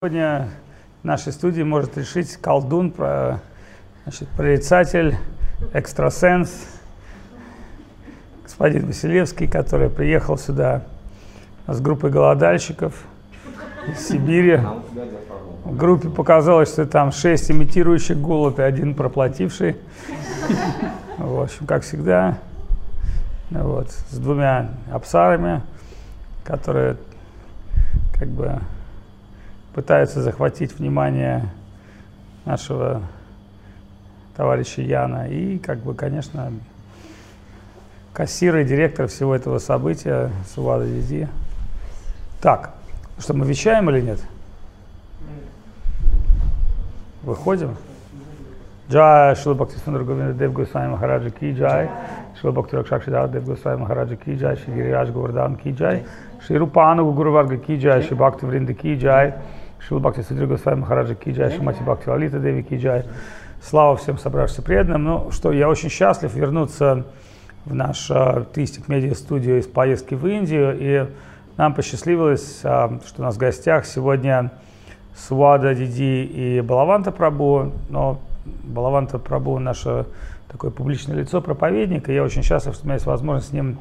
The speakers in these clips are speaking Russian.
Сегодня в нашей студии может решить колдун, про, значит, прорицатель, экстрасенс, господин Василевский, который приехал сюда с группой голодальщиков из Сибири. В группе показалось, что там шесть имитирующих голод и один проплативший. В общем, как всегда, вот, с двумя абсарами, которые как бы пытаются захватить внимание нашего товарища Яна и, как бы, конечно, кассир и директор всего этого события Сувада Диди. Так, что мы вещаем или нет? Выходим? Джай Шила Бхакти Сундар Говинда Дев Госвами Махараджа Ки Джай, Шила Бхакти Ракшакшидат Дев Госвами Махараджа Ки Джай, Говардан Ки Джай, Шри Варга Ки Джай, Шри Бхакти Джай, Шила Бхакти Судри Госвами Махараджа Ки Джай, Шимати Бхакти Лалита Деви Ки Джай. Слава всем собравшимся преданным. Ну что, я очень счастлив вернуться в наш Тистик Медиа студию из поездки в Индию. И нам посчастливилось, что у нас в гостях сегодня Свада Диди и Балаванта Прабу. Но Балаванта Прабу наше такое публичное лицо, проповедник. И я очень счастлив, что у меня есть возможность с ним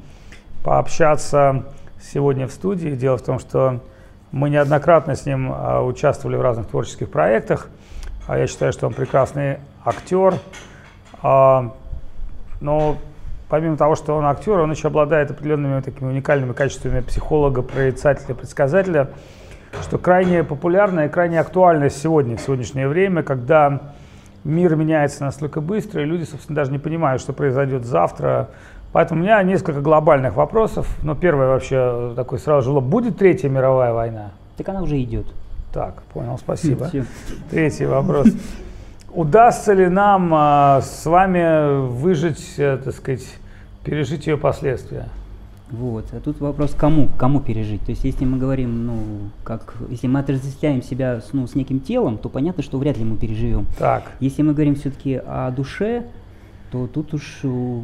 пообщаться сегодня в студии. Дело в том, что мы неоднократно с ним участвовали в разных творческих проектах. Я считаю, что он прекрасный актер. Но помимо того, что он актер, он еще обладает определенными такими уникальными качествами психолога, прорицателя, предсказателя, что крайне популярно и крайне актуально сегодня, в сегодняшнее время, когда мир меняется настолько быстро, и люди, собственно, даже не понимают, что произойдет завтра. Поэтому у меня несколько глобальных вопросов. Но первое вообще такой сразу же, будет Третья мировая война? Так она уже идет. Так, понял, спасибо. Третий вопрос. Удастся ли нам а, с вами выжить, а, так сказать, пережить ее последствия? Вот. А тут вопрос, кому, кому пережить. То есть, если мы говорим, ну, как, если мы отождествляем себя с, ну, с неким телом, то понятно, что вряд ли мы переживем. Так. Если мы говорим все-таки о душе, то тут уж... То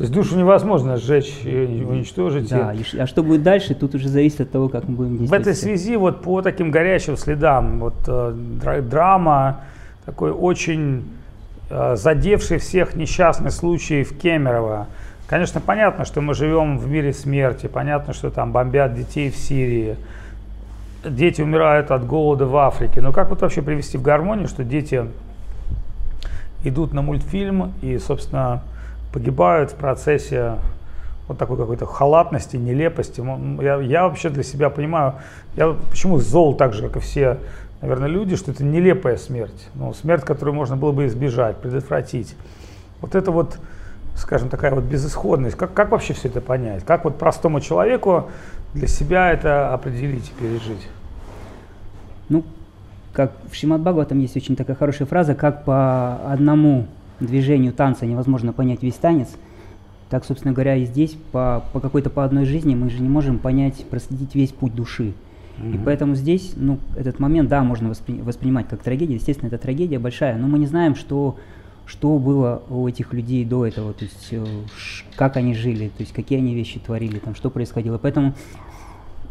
есть душу невозможно сжечь и уничтожить. Да, и, а что будет дальше, тут уже зависит от того, как мы будем действовать. В этой связи вот по таким горячим следам, вот э, драма, такой очень э, задевший всех несчастный случай в Кемерово. Конечно, понятно, что мы живем в мире смерти, понятно, что там бомбят детей в Сирии, дети умирают от голода в Африке. Но как вот вообще привести в гармонию, что дети идут на мультфильм и, собственно, погибают в процессе вот такой какой-то халатности, нелепости. Я, я вообще для себя понимаю, я почему зол так же, как и все наверное, люди, что это нелепая смерть. Ну, смерть, которую можно было бы избежать, предотвратить. Вот это вот, скажем, такая вот безысходность. Как, как вообще все это понять? Как вот простому человеку для себя это определить и пережить? Ну, как в Шимат там есть очень такая хорошая фраза, как по одному движению танца невозможно понять весь танец, так, собственно говоря, и здесь по, по какой-то по одной жизни мы же не можем понять, проследить весь путь души. Mm-hmm. И поэтому здесь, ну, этот момент, да, можно воспри- воспринимать как трагедия. Естественно, это трагедия большая, но мы не знаем, что, что было у этих людей до этого, то есть э, как они жили, то есть какие они вещи творили, там, что происходило. Поэтому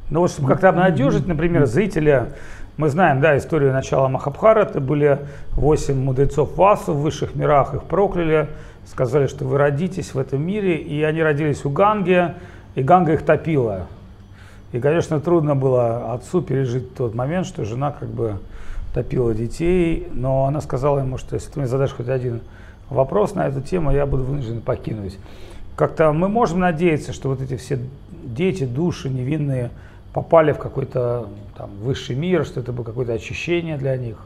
ну вот, чтобы как-то обнадежить, например, зрителя, мы знаем, да, историю начала Махабхараты, были восемь мудрецов Васу в высших мирах, их прокляли, сказали, что вы родитесь в этом мире, и они родились у Ганги, и Ганга их топила. И, конечно, трудно было отцу пережить тот момент, что жена как бы топила детей, но она сказала ему, что если ты мне задашь хоть один вопрос на эту тему, я буду вынужден покинуть. Как-то мы можем надеяться, что вот эти все дети, души невинные попали в какой-то там высший мир, что это было какое-то очищение для них.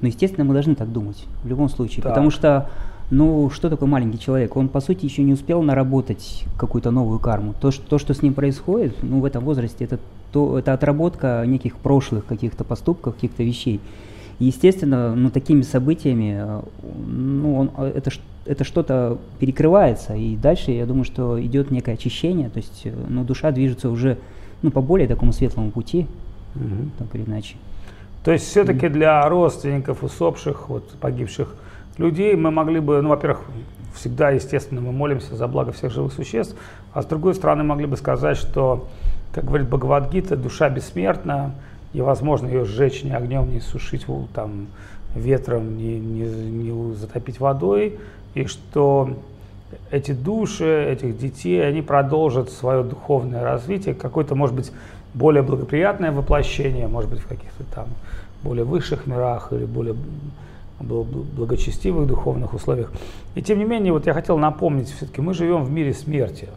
Ну, естественно, мы должны так думать в любом случае, так. потому что ну, что такое маленький человек? Он, по сути, еще не успел наработать какую-то новую карму. То, что, то, что с ним происходит, ну, в этом возрасте, это, то, это отработка неких прошлых каких-то поступков, каких-то вещей. Естественно, ну, такими событиями, э, ну, он, э, это, это что-то перекрывается, и дальше, я думаю, что идет некое очищение, то есть, э, ну, душа движется уже, ну, по более такому светлому пути, угу. так или иначе. То есть все-таки для родственников усопших, вот, погибших, людей мы могли бы, ну, во-первых, всегда, естественно, мы молимся за благо всех живых существ, а с другой стороны могли бы сказать, что, как говорит Бхагавадгита, душа бессмертна, невозможно ее сжечь ни огнем, ни сушить там, ветром, ни, ни, ни затопить водой, и что эти души, этих детей, они продолжат свое духовное развитие, какое-то, может быть, более благоприятное воплощение, может быть, в каких-то там более высших мирах или более благочестивых духовных условиях. И тем не менее, вот я хотел напомнить, все-таки мы живем в мире смерти.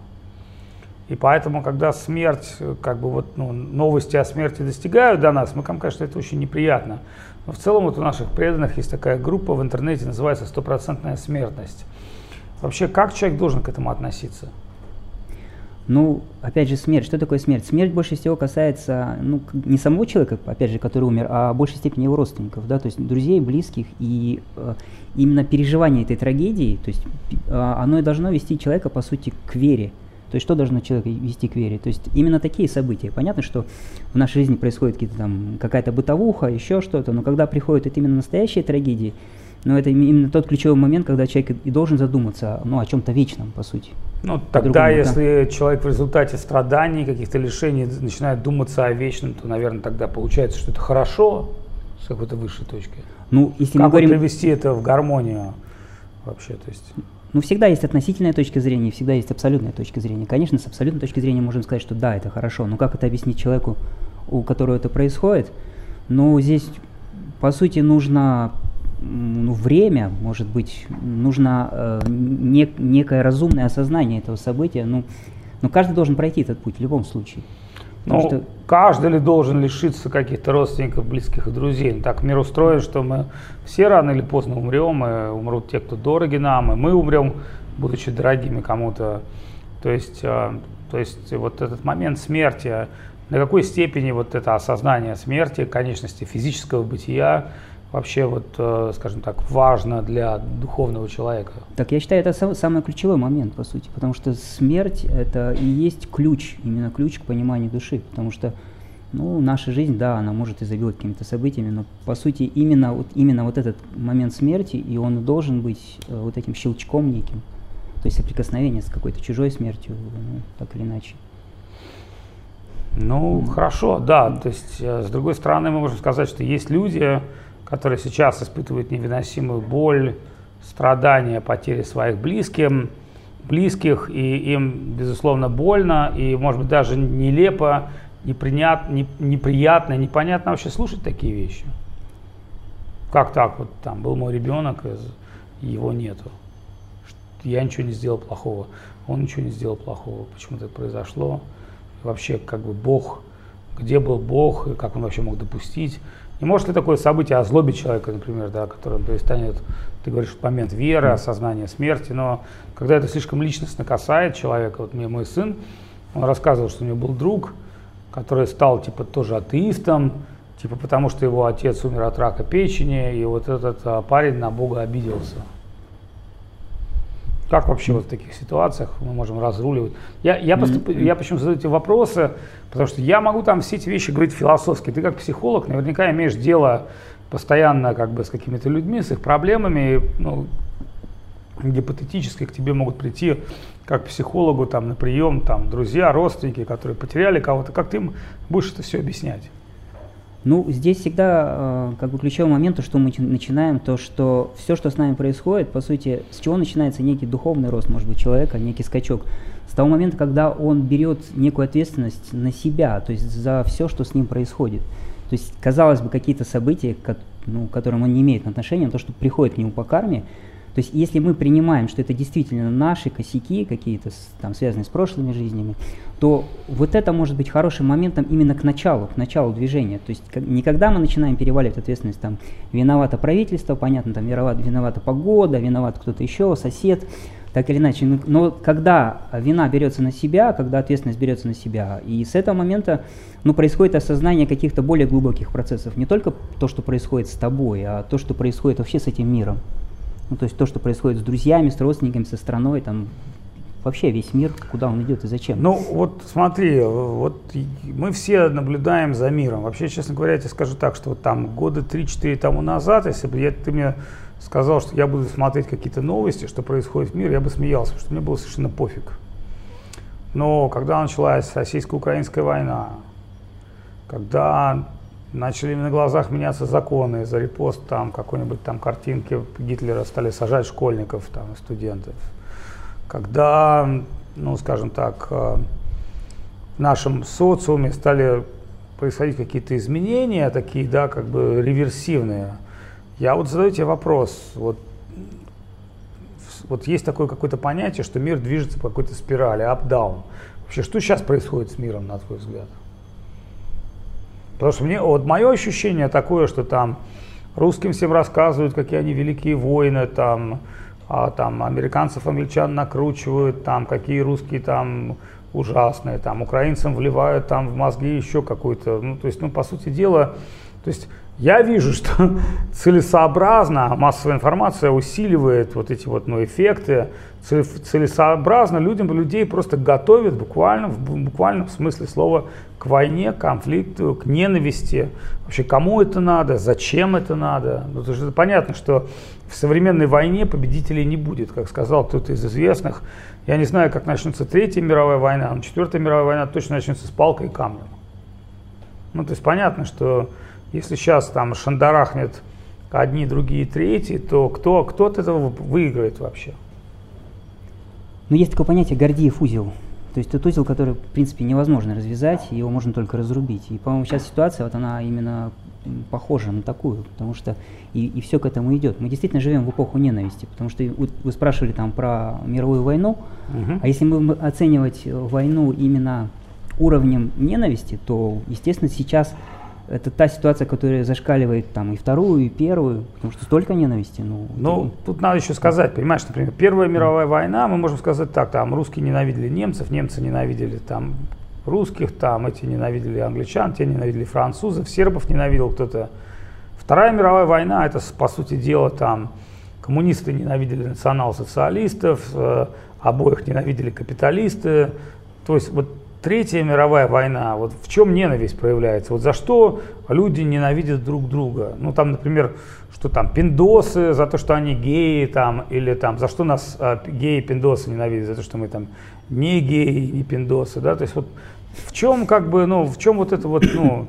И поэтому, когда смерть, как бы вот ну, новости о смерти достигают до нас, мы, конечно, это очень неприятно. Но в целом вот у наших преданных есть такая группа в интернете, называется «Стопроцентная смертность». Вообще, как человек должен к этому относиться? Ну, опять же, смерть. Что такое смерть? Смерть больше всего касается, ну, не самого человека, опять же, который умер, а в большей степени его родственников, да, то есть друзей, близких. И э, именно переживание этой трагедии, то есть э, оно и должно вести человека, по сути, к вере. То есть что должно человека вести к вере? То есть именно такие события. Понятно, что в нашей жизни происходит какие-то там какая-то бытовуха, еще что-то, но когда приходят это именно настоящие трагедии, но это именно тот ключевой момент, когда человек и должен задуматься ну, о чем-то вечном, по сути. Ну, тогда, если да. человек в результате страданий, каких-то лишений начинает думаться о вечном, то, наверное, тогда получается, что это хорошо с какой-то высшей точки. Ну, если как мы говорим... привести это в гармонию вообще, то есть... Ну, всегда есть относительная точка зрения, всегда есть абсолютная точка зрения. Конечно, с абсолютной точки зрения можем сказать, что да, это хорошо, но как это объяснить человеку, у которого это происходит? Ну, здесь, по сути, нужно ну, время, может быть, нужно э, не, некое разумное осознание этого события. Ну, но каждый должен пройти этот путь в любом случае. Ну, что... каждый ли должен лишиться каких-то родственников, близких и друзей? Так мир устроен, что мы все рано или поздно умрем, и умрут те, кто дороги нам, и мы умрем, будучи дорогими кому-то. То есть, э, то есть вот этот момент смерти, на какой степени вот это осознание смерти, конечности физического бытия, вообще, вот, э, скажем так, важно для духовного человека? Так я считаю, это сам, самый ключевой момент, по сути, потому что смерть – это и есть ключ, именно ключ к пониманию души, потому что ну, наша жизнь, да, она может изобиловать какими-то событиями, но по сути именно вот, именно вот этот момент смерти, и он должен быть э, вот этим щелчком неким, то есть соприкосновение с какой-то чужой смертью, ну, так или иначе. Ну, mm. хорошо, да, то есть э, с другой стороны мы можем сказать, что есть люди, которые сейчас испытывают невыносимую боль, страдания, потери своих близких, близких, и им, безусловно, больно, и, может быть, даже нелепо, непринят, не, неприятно, непонятно вообще слушать такие вещи. Как так? Вот там был мой ребенок, его нету. Я ничего не сделал плохого, он ничего не сделал плохого. Почему это произошло? Вообще, как бы Бог, где был Бог, и как он вообще мог допустить? Не может ли такое событие озлобить человека, например, да, который перестанет, ты говоришь, в момент веры, осознания смерти, но когда это слишком личностно касает человека, вот мне мой сын, он рассказывал, что у него был друг, который стал типа тоже атеистом, типа потому что его отец умер от рака печени, и вот этот а, парень на Бога обиделся. Как вообще вот в таких ситуациях мы можем разруливать? Я, я, поступ, я почему задаю эти вопросы, потому что я могу там все эти вещи говорить философски. Ты как психолог наверняка имеешь дело постоянно как бы с какими-то людьми, с их проблемами, ну, гипотетически к тебе могут прийти как психологу там на прием там друзья, родственники, которые потеряли кого-то. Как ты им будешь это все объяснять? Ну, здесь всегда э, как бы ключевой момент, то, что мы начинаем, то, что все, что с нами происходит, по сути, с чего начинается некий духовный рост, может быть, человека, некий скачок. С того момента, когда он берет некую ответственность на себя, то есть за все, что с ним происходит. То есть, казалось бы, какие-то события, ну, к которым он не имеет отношения, то, что приходит к нему по карме, то есть если мы принимаем, что это действительно наши косяки какие-то, там, связанные с прошлыми жизнями, то вот это может быть хорошим моментом именно к началу, к началу движения. То есть не когда мы начинаем переваливать ответственность, там, виновато правительство, понятно, там, виновата, виновата погода, виноват кто-то еще, сосед, так или иначе. Но когда вина берется на себя, когда ответственность берется на себя, и с этого момента ну, происходит осознание каких-то более глубоких процессов. Не только то, что происходит с тобой, а то, что происходит вообще с этим миром. Ну, то есть то, что происходит с друзьями, с родственниками, со страной, там вообще весь мир, куда он идет и зачем. Ну вот смотри, вот мы все наблюдаем за миром. Вообще, честно говоря, я тебе скажу так, что вот там года 3-4 тому назад, если бы я, ты мне сказал, что я буду смотреть какие-то новости, что происходит в мире, я бы смеялся, потому что мне было совершенно пофиг. Но когда началась российско-украинская война, когда начали на глазах меняться законы, за репост там какой-нибудь там картинки Гитлера стали сажать школьников там студентов. Когда, ну скажем так, э, в нашем социуме стали происходить какие-то изменения, такие, да, как бы реверсивные, я вот задаю тебе вопрос, вот, вот есть такое какое-то понятие, что мир движется по какой-то спирали, up-down. Вообще, что сейчас происходит с миром, на твой взгляд? Потому что мне, вот мое ощущение такое, что там русским всем рассказывают, какие они великие воины, там, а, там американцев, англичан накручивают, там, какие русские там ужасные, там, украинцам вливают там в мозги еще какую-то, ну, то есть, ну, по сути дела, то есть я вижу, что целесообразно массовая информация усиливает вот эти вот ну, эффекты, целесообразно людям, людей просто готовят буквально, в буквальном смысле слова к войне, к конфликту, к ненависти. Вообще, кому это надо, зачем это надо? Ну, это понятно, что в современной войне победителей не будет, как сказал кто-то из известных. Я не знаю, как начнется Третья мировая война, но Четвертая мировая война точно начнется с палкой и камнем. Ну, то есть понятно, что если сейчас там шандарахнет одни, другие, третьи, то кто, кто от этого выиграет вообще? Ну, есть такое понятие Гордиев узел. То есть тот узел, который, в принципе, невозможно развязать, его можно только разрубить. И, по-моему, сейчас ситуация, вот она именно похожа на такую, потому что и, и все к этому идет. Мы действительно живем в эпоху ненависти, потому что вы, вы спрашивали там про мировую войну, угу. а если мы оценивать войну именно уровнем ненависти, то, естественно, сейчас это та ситуация, которая зашкаливает там и вторую, и первую, потому что столько ненависти. Ну, ну это... тут надо еще сказать, понимаешь, например, Первая мировая война, мы можем сказать так, там русские ненавидели немцев, немцы ненавидели там русских, там эти ненавидели англичан, те ненавидели французов, сербов ненавидел кто-то. Вторая мировая война, это по сути дела там коммунисты ненавидели национал-социалистов, э, обоих ненавидели капиталисты. То есть вот Третья мировая война, вот в чем ненависть проявляется? Вот за что люди ненавидят друг друга? Ну там, например, что там пиндосы за то, что они геи, там, или там за что нас а, геи пиндосы ненавидят, за то, что мы там не геи, не пиндосы, да? То есть вот в чем как бы, ну, в чем вот эта вот, ну,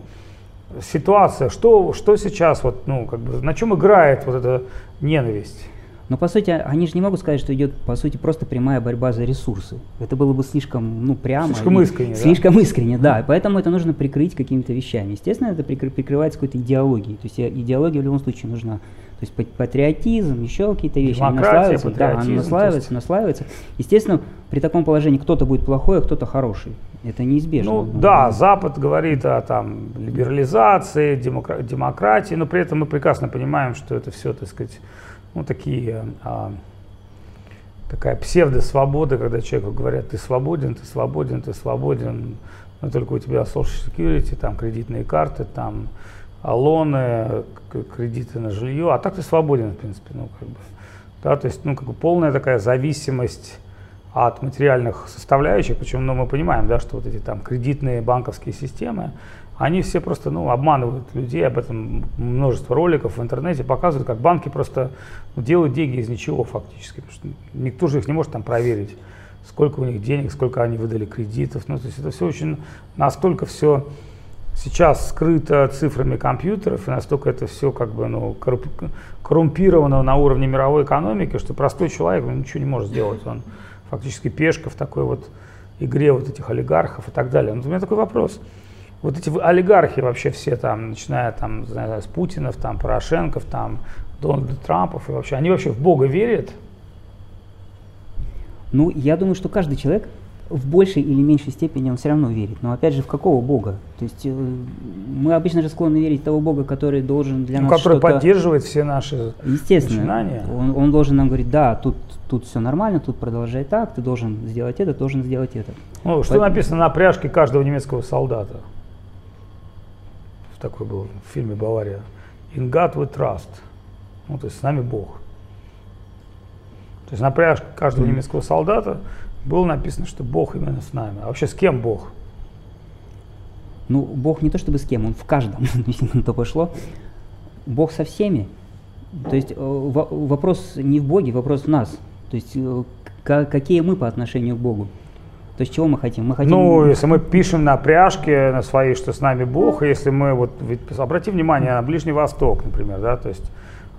ситуация, что, что сейчас вот, ну, как бы, на чем играет вот эта ненависть? Но по сути, они же не могут сказать, что идет по сути просто прямая борьба за ресурсы. Это было бы слишком, ну, прямо. Слишком искренне. Слишком да? искренне, да. И поэтому это нужно прикрыть какими-то вещами. Естественно, это прикры- прикрывается какой-то идеологией. То есть идеология в любом случае нужна. То есть патриотизм, еще какие-то вещи. Демократия, наслаиваются, да, она наслаивается, есть... наслаивается. Естественно, при таком положении кто-то будет плохой, а кто-то хороший. Это неизбежно. Ну да, Запад говорит о там, либерализации, демокра- демократии, но при этом мы прекрасно понимаем, что это все, так сказать, ну, такие, а, такая псевдо-свобода, когда человеку говорят, ты свободен, ты свободен, ты свободен, но только у тебя social security, там кредитные карты, там лоны, кредиты на жилье, а так ты свободен, в принципе, ну, как бы, да, то есть, ну, как бы полная такая зависимость от материальных составляющих, причем, ну, мы понимаем, да, что вот эти там кредитные банковские системы, они все просто ну, обманывают людей, об этом множество роликов в интернете показывают, как банки просто ну, делают деньги из ничего фактически, потому что никто же их не может там проверить, сколько у них денег, сколько они выдали кредитов, ну то есть это все очень, настолько все сейчас скрыто цифрами компьютеров, и настолько это все как бы ну, коррумпировано на уровне мировой экономики, что простой человек ну, ничего не может сделать, он фактически пешка в такой вот игре вот этих олигархов и так далее. Но у меня такой вопрос – вот эти олигархи вообще все там, начиная там, знаю, с Путинов, там, Порошенков, там, Дональда Трампов и вообще, они вообще в Бога верят? Ну, я думаю, что каждый человек в большей или меньшей степени он все равно верит. Но опять же, в какого Бога? То есть э, мы обычно же склонны верить в того Бога, который должен для ну, нас который поддерживает все наши Естественно, начинания. Он, он должен нам говорить, да, тут, тут все нормально, тут продолжай так, ты должен сделать это, должен сделать это. Ну, что Поэтому... написано на пряжке каждого немецкого солдата? Такой был в фильме «Бавария». «In God we trust». Ну, то есть с нами Бог. То есть на пряжке каждого mm-hmm. немецкого солдата было написано, что Бог именно с нами. А вообще с кем Бог? Ну, Бог не то чтобы с кем, он в каждом, если на то пошло. Бог со всеми. То есть э, вопрос не в Боге, вопрос в нас. То есть э, какие мы по отношению к Богу. То есть чего мы хотим? Мы хотим... Ну, если мы пишем на пряжке на своей, что с нами Бог, если мы вот, ведь обрати внимание на Ближний Восток, например, да, то есть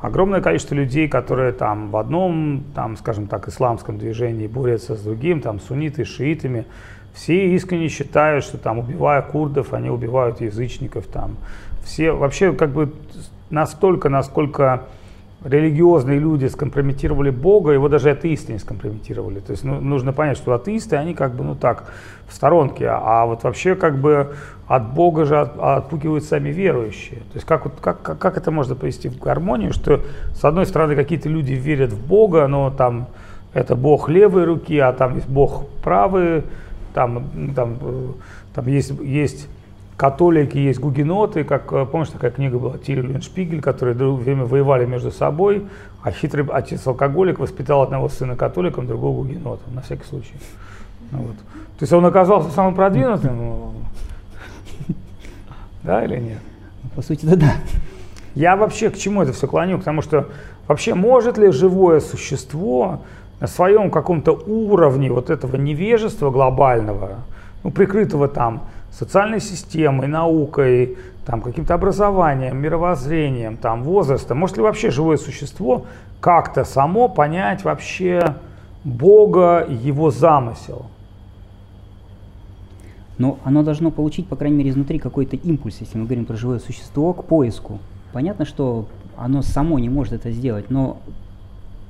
огромное количество людей, которые там в одном, там, скажем так, исламском движении борются с другим, там, сунниты, шиитами, все искренне считают, что там, убивая курдов, они убивают язычников, там, все, вообще, как бы, настолько, насколько религиозные люди скомпрометировали Бога, его даже атеисты не скомпрометировали. То есть ну, нужно понять, что атеисты, они как бы, ну так, в сторонке, а вот вообще как бы от Бога же от, отпугивают сами верующие. То есть как, вот, как, как, как это можно привести в гармонию, что с одной стороны какие-то люди верят в Бога, но там это Бог левой руки, а там есть Бог правый, там, там, э, там есть, есть католики, есть гугеноты, как, э, помнишь, такая книга была Тирилен Шпигель, которые в время воевали между собой, а хитрый отец-алкоголик воспитал одного сына католиком, другого гугенотом, на всякий случай. Ну, вот. То есть он оказался самым продвинутым, ну, да или нет? По сути, да, да. Я вообще к чему это все клоню? Потому что вообще может ли живое существо на своем каком-то уровне вот этого невежества глобального, ну, прикрытого там социальной системой, наукой, там, каким-то образованием, мировоззрением, там, возрастом. Может ли вообще живое существо как-то само понять вообще Бога, его замысел? Но оно должно получить, по крайней мере, изнутри какой-то импульс, если мы говорим про живое существо, к поиску. Понятно, что оно само не может это сделать, но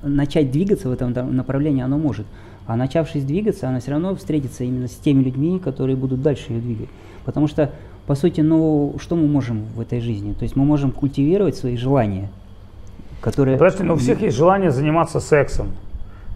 начать двигаться в этом направлении оно может. А начавшись двигаться, она все равно встретится именно с теми людьми, которые будут дальше ее двигать. Потому что, по сути, ну, что мы можем в этой жизни? То есть мы можем культивировать свои желания, которые... Подожди, но у всех есть желание заниматься сексом.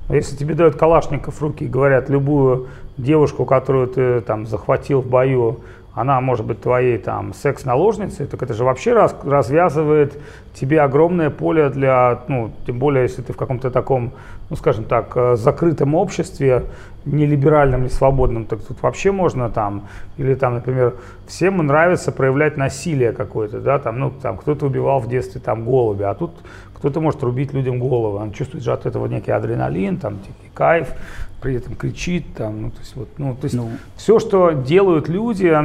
Если тебе дают калашников в руки и говорят, любую девушку, которую ты там захватил в бою, она может быть твоей там секс-наложницей, так это же вообще раз, развязывает тебе огромное поле для, ну, тем более, если ты в каком-то таком, ну, скажем так, э, закрытом обществе, не либеральном, не свободном, так тут вообще можно там, или там, например, всем нравится проявлять насилие какое-то, да, там, ну, там, кто-то убивал в детстве там голубя, а тут кто-то может рубить людям головы, он чувствует же от этого некий адреналин, там, некий кайф, при этом кричит, там, ну, то есть, вот, ну, то есть ну. все, что делают люди,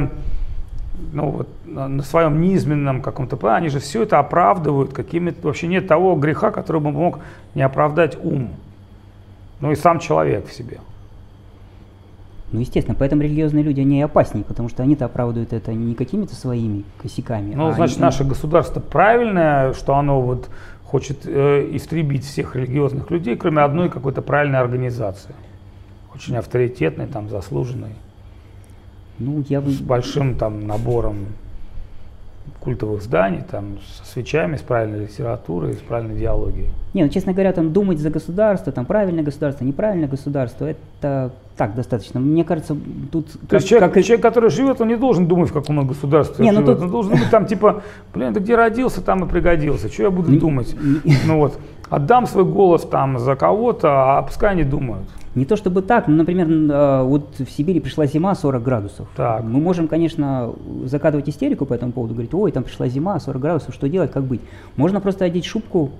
ну, вот, на своем низменном каком-то плане, они же все это оправдывают какими-то, вообще нет того греха, который бы мог не оправдать ум, ну и сам человек в себе. Ну, естественно, поэтому религиозные люди, они опаснее, потому что они-то оправдывают это не какими-то своими косяками. Ну, а значит, они... наше государство правильное, что оно вот хочет э, истребить всех религиозных людей, кроме одной какой-то правильной организации очень авторитетный, там, заслуженный. Ну, я бы... С большим там набором культовых зданий, там, со свечами, с правильной литературой, с правильной идеологией. Не, ну, честно говоря, там думать за государство, там правильное государство, неправильное государство, это так достаточно. Мне кажется, тут... То как, есть человек, как... человек, который живет, он не должен думать, в каком он государстве не, ну живет. Тут... Он должен думать там, типа, блин, ты где родился, там и пригодился. Что я буду думать? Ну вот, отдам свой голос там за кого-то, а пускай они думают. Не то чтобы так, но, например, э, вот в Сибири пришла зима 40 градусов. Так. Мы можем, конечно, закатывать истерику по этому поводу, говорить, ой, там пришла зима 40 градусов, что делать, как быть. Можно просто одеть шубку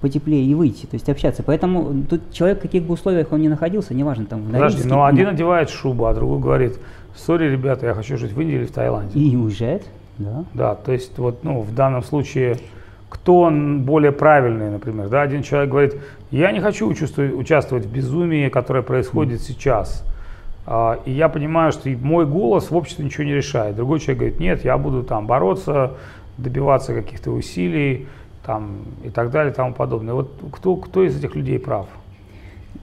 потеплее и выйти, то есть общаться. Поэтому тут человек в каких бы условиях он ни находился, неважно там. Подожди, но один одевает шубу, а другой говорит, сори, ребята, я хочу жить в Индии или в Таиланде. И уезжает, да. Да, то есть вот, ну, в данном случае кто он более правильный, например. Да? Один человек говорит, я не хочу участвовать в безумии, которое происходит mm. сейчас. А, и я понимаю, что мой голос в обществе ничего не решает. Другой человек говорит, нет, я буду там бороться, добиваться каких-то усилий там, и так далее и тому подобное. Вот кто, кто из этих людей прав?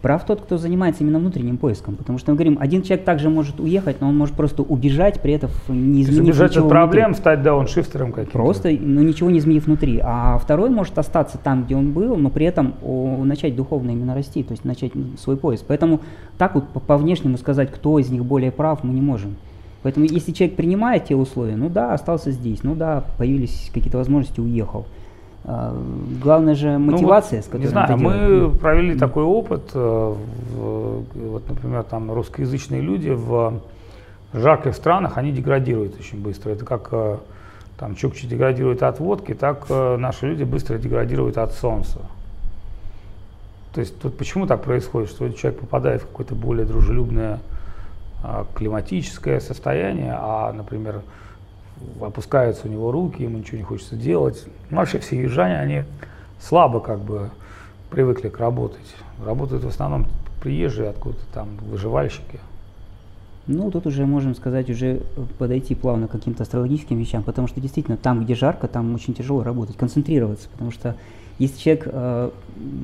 Прав тот, кто занимается именно внутренним поиском, потому что мы говорим, один человек также может уехать, но он может просто убежать, при этом не изменив убежать ничего от проблем, внутри. стать дауншифтером каким-то. Просто, ну ничего не изменив внутри. А второй может остаться там, где он был, но при этом о, начать духовно именно расти, то есть начать свой поиск. Поэтому так вот по, по внешнему сказать, кто из них более прав, мы не можем. Поэтому если человек принимает те условия, ну да, остался здесь, ну да, появились какие-то возможности, уехал. А, главное же мотивация, ну, вот, с которой Не знаю, мы делаем. провели такой опыт, э, в, вот, например, там русскоязычные люди в жарких странах, они деградируют очень быстро. Это как э, там чукчи деградируют от водки, так э, наши люди быстро деградируют от солнца. То есть тут почему так происходит, что человек попадает в какое-то более дружелюбное а, климатическое состояние, а, например, опускаются у него руки, ему ничего не хочется делать. Ну, вообще все южане, они слабо как бы привыкли к работать. Работают в основном приезжие откуда-то там, выживальщики. Ну, тут уже можем сказать, уже подойти плавно к каким-то астрологическим вещам, потому что действительно там, где жарко, там очень тяжело работать, концентрироваться, потому что если человек э,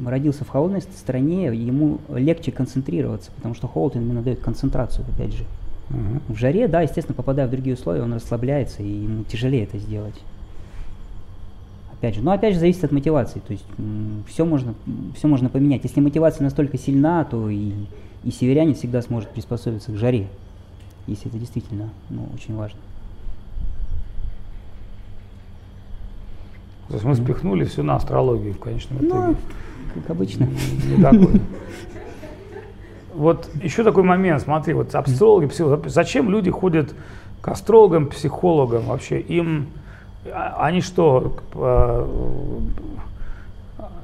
родился в холодной стране, ему легче концентрироваться, потому что холод именно дает концентрацию, опять же. Угу. В жаре, да, естественно, попадая в другие условия, он расслабляется, и ему тяжелее это сделать. Опять же, но опять же зависит от мотивации, то есть все можно, все можно поменять. Если мотивация настолько сильна, то и, и северянин всегда сможет приспособиться к жаре, если это действительно ну, очень важно. То есть мы спихнули все на астрологию в конечном ну, итоге. Ну, как обычно. Не такой. Вот еще такой момент, смотри, вот астрологи, психологи, зачем люди ходят к астрологам, психологам вообще? Им, а, они что, э,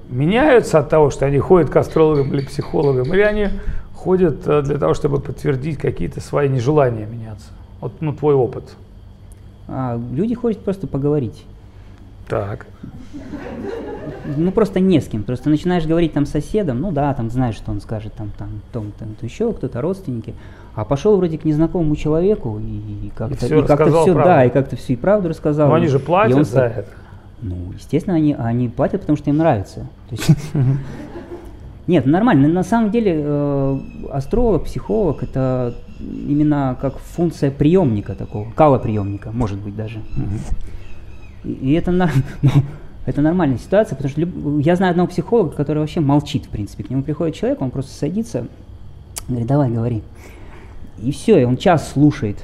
меняются от того, что они ходят к астрологам или психологам, или они ходят э, для того, чтобы подтвердить какие-то свои нежелания меняться? Вот ну, твой опыт. А, люди ходят просто поговорить. Так. Ну просто не с кем. Просто начинаешь говорить там с соседом, ну да, там знаешь, что он скажет, там, там, том, там, то еще кто-то, родственники. А пошел вроде к незнакомому человеку и как-то, и, и как-то все, да, и как-то все и правду рассказал. Но они же платят он, за это. Ну, естественно, они, они платят, потому что им нравится. Нет, нормально. На самом деле э, астролог, психолог это именно как функция приемника такого, калоприемника, может быть даже. И это, ну, это нормальная ситуация, потому что я знаю одного психолога, который вообще молчит, в принципе. К нему приходит человек, он просто садится, говорит, давай, говори. И все, и он час слушает.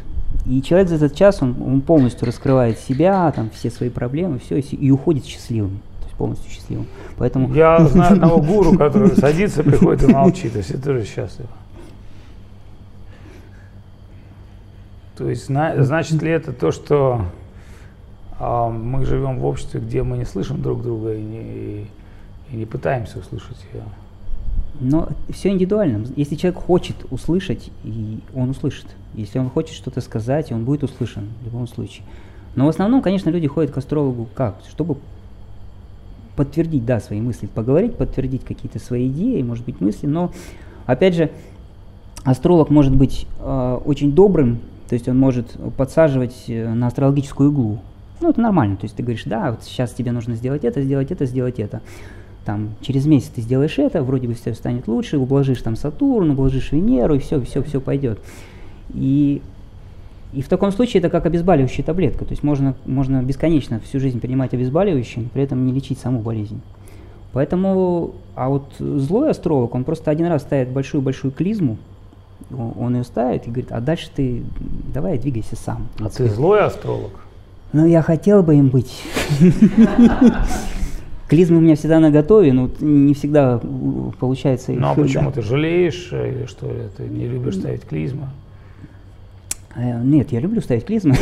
И человек за этот час, он, он полностью раскрывает себя, там, все свои проблемы, все, и, и уходит счастливым. Полностью счастливым. Поэтому... Я знаю одного гуру, который садится, приходит и молчит, есть это тоже счастлив. То есть значит ли это то, что мы живем в обществе, где мы не слышим друг друга и не, и не пытаемся услышать ее. Но все индивидуально. Если человек хочет услышать, и он услышит. Если он хочет что-то сказать, он будет услышан в любом случае. Но в основном, конечно, люди ходят к астрологу как? Чтобы подтвердить, да, свои мысли, поговорить, подтвердить какие-то свои идеи, может быть, мысли. Но, опять же, астролог может быть э, очень добрым, то есть он может подсаживать э, на астрологическую иглу. Ну, это нормально. То есть ты говоришь, да, вот сейчас тебе нужно сделать это, сделать это, сделать это. Там, через месяц ты сделаешь это, вроде бы все станет лучше, ублажишь там Сатурн, ублажишь Венеру, и все, все, все пойдет. И, и в таком случае это как обезболивающая таблетка. То есть можно, можно бесконечно всю жизнь принимать обезболивающие, но при этом не лечить саму болезнь. Поэтому, а вот злой астролог, он просто один раз ставит большую-большую клизму, он ее ставит и говорит, а дальше ты давай двигайся сам. А ты злой астролог? Ну, я хотел бы им быть. Клизмы у меня всегда на готове, но не всегда получается Ну а почему ты жалеешь или что Ты не любишь ставить клизмы? Э, нет, я люблю ставить клизмы.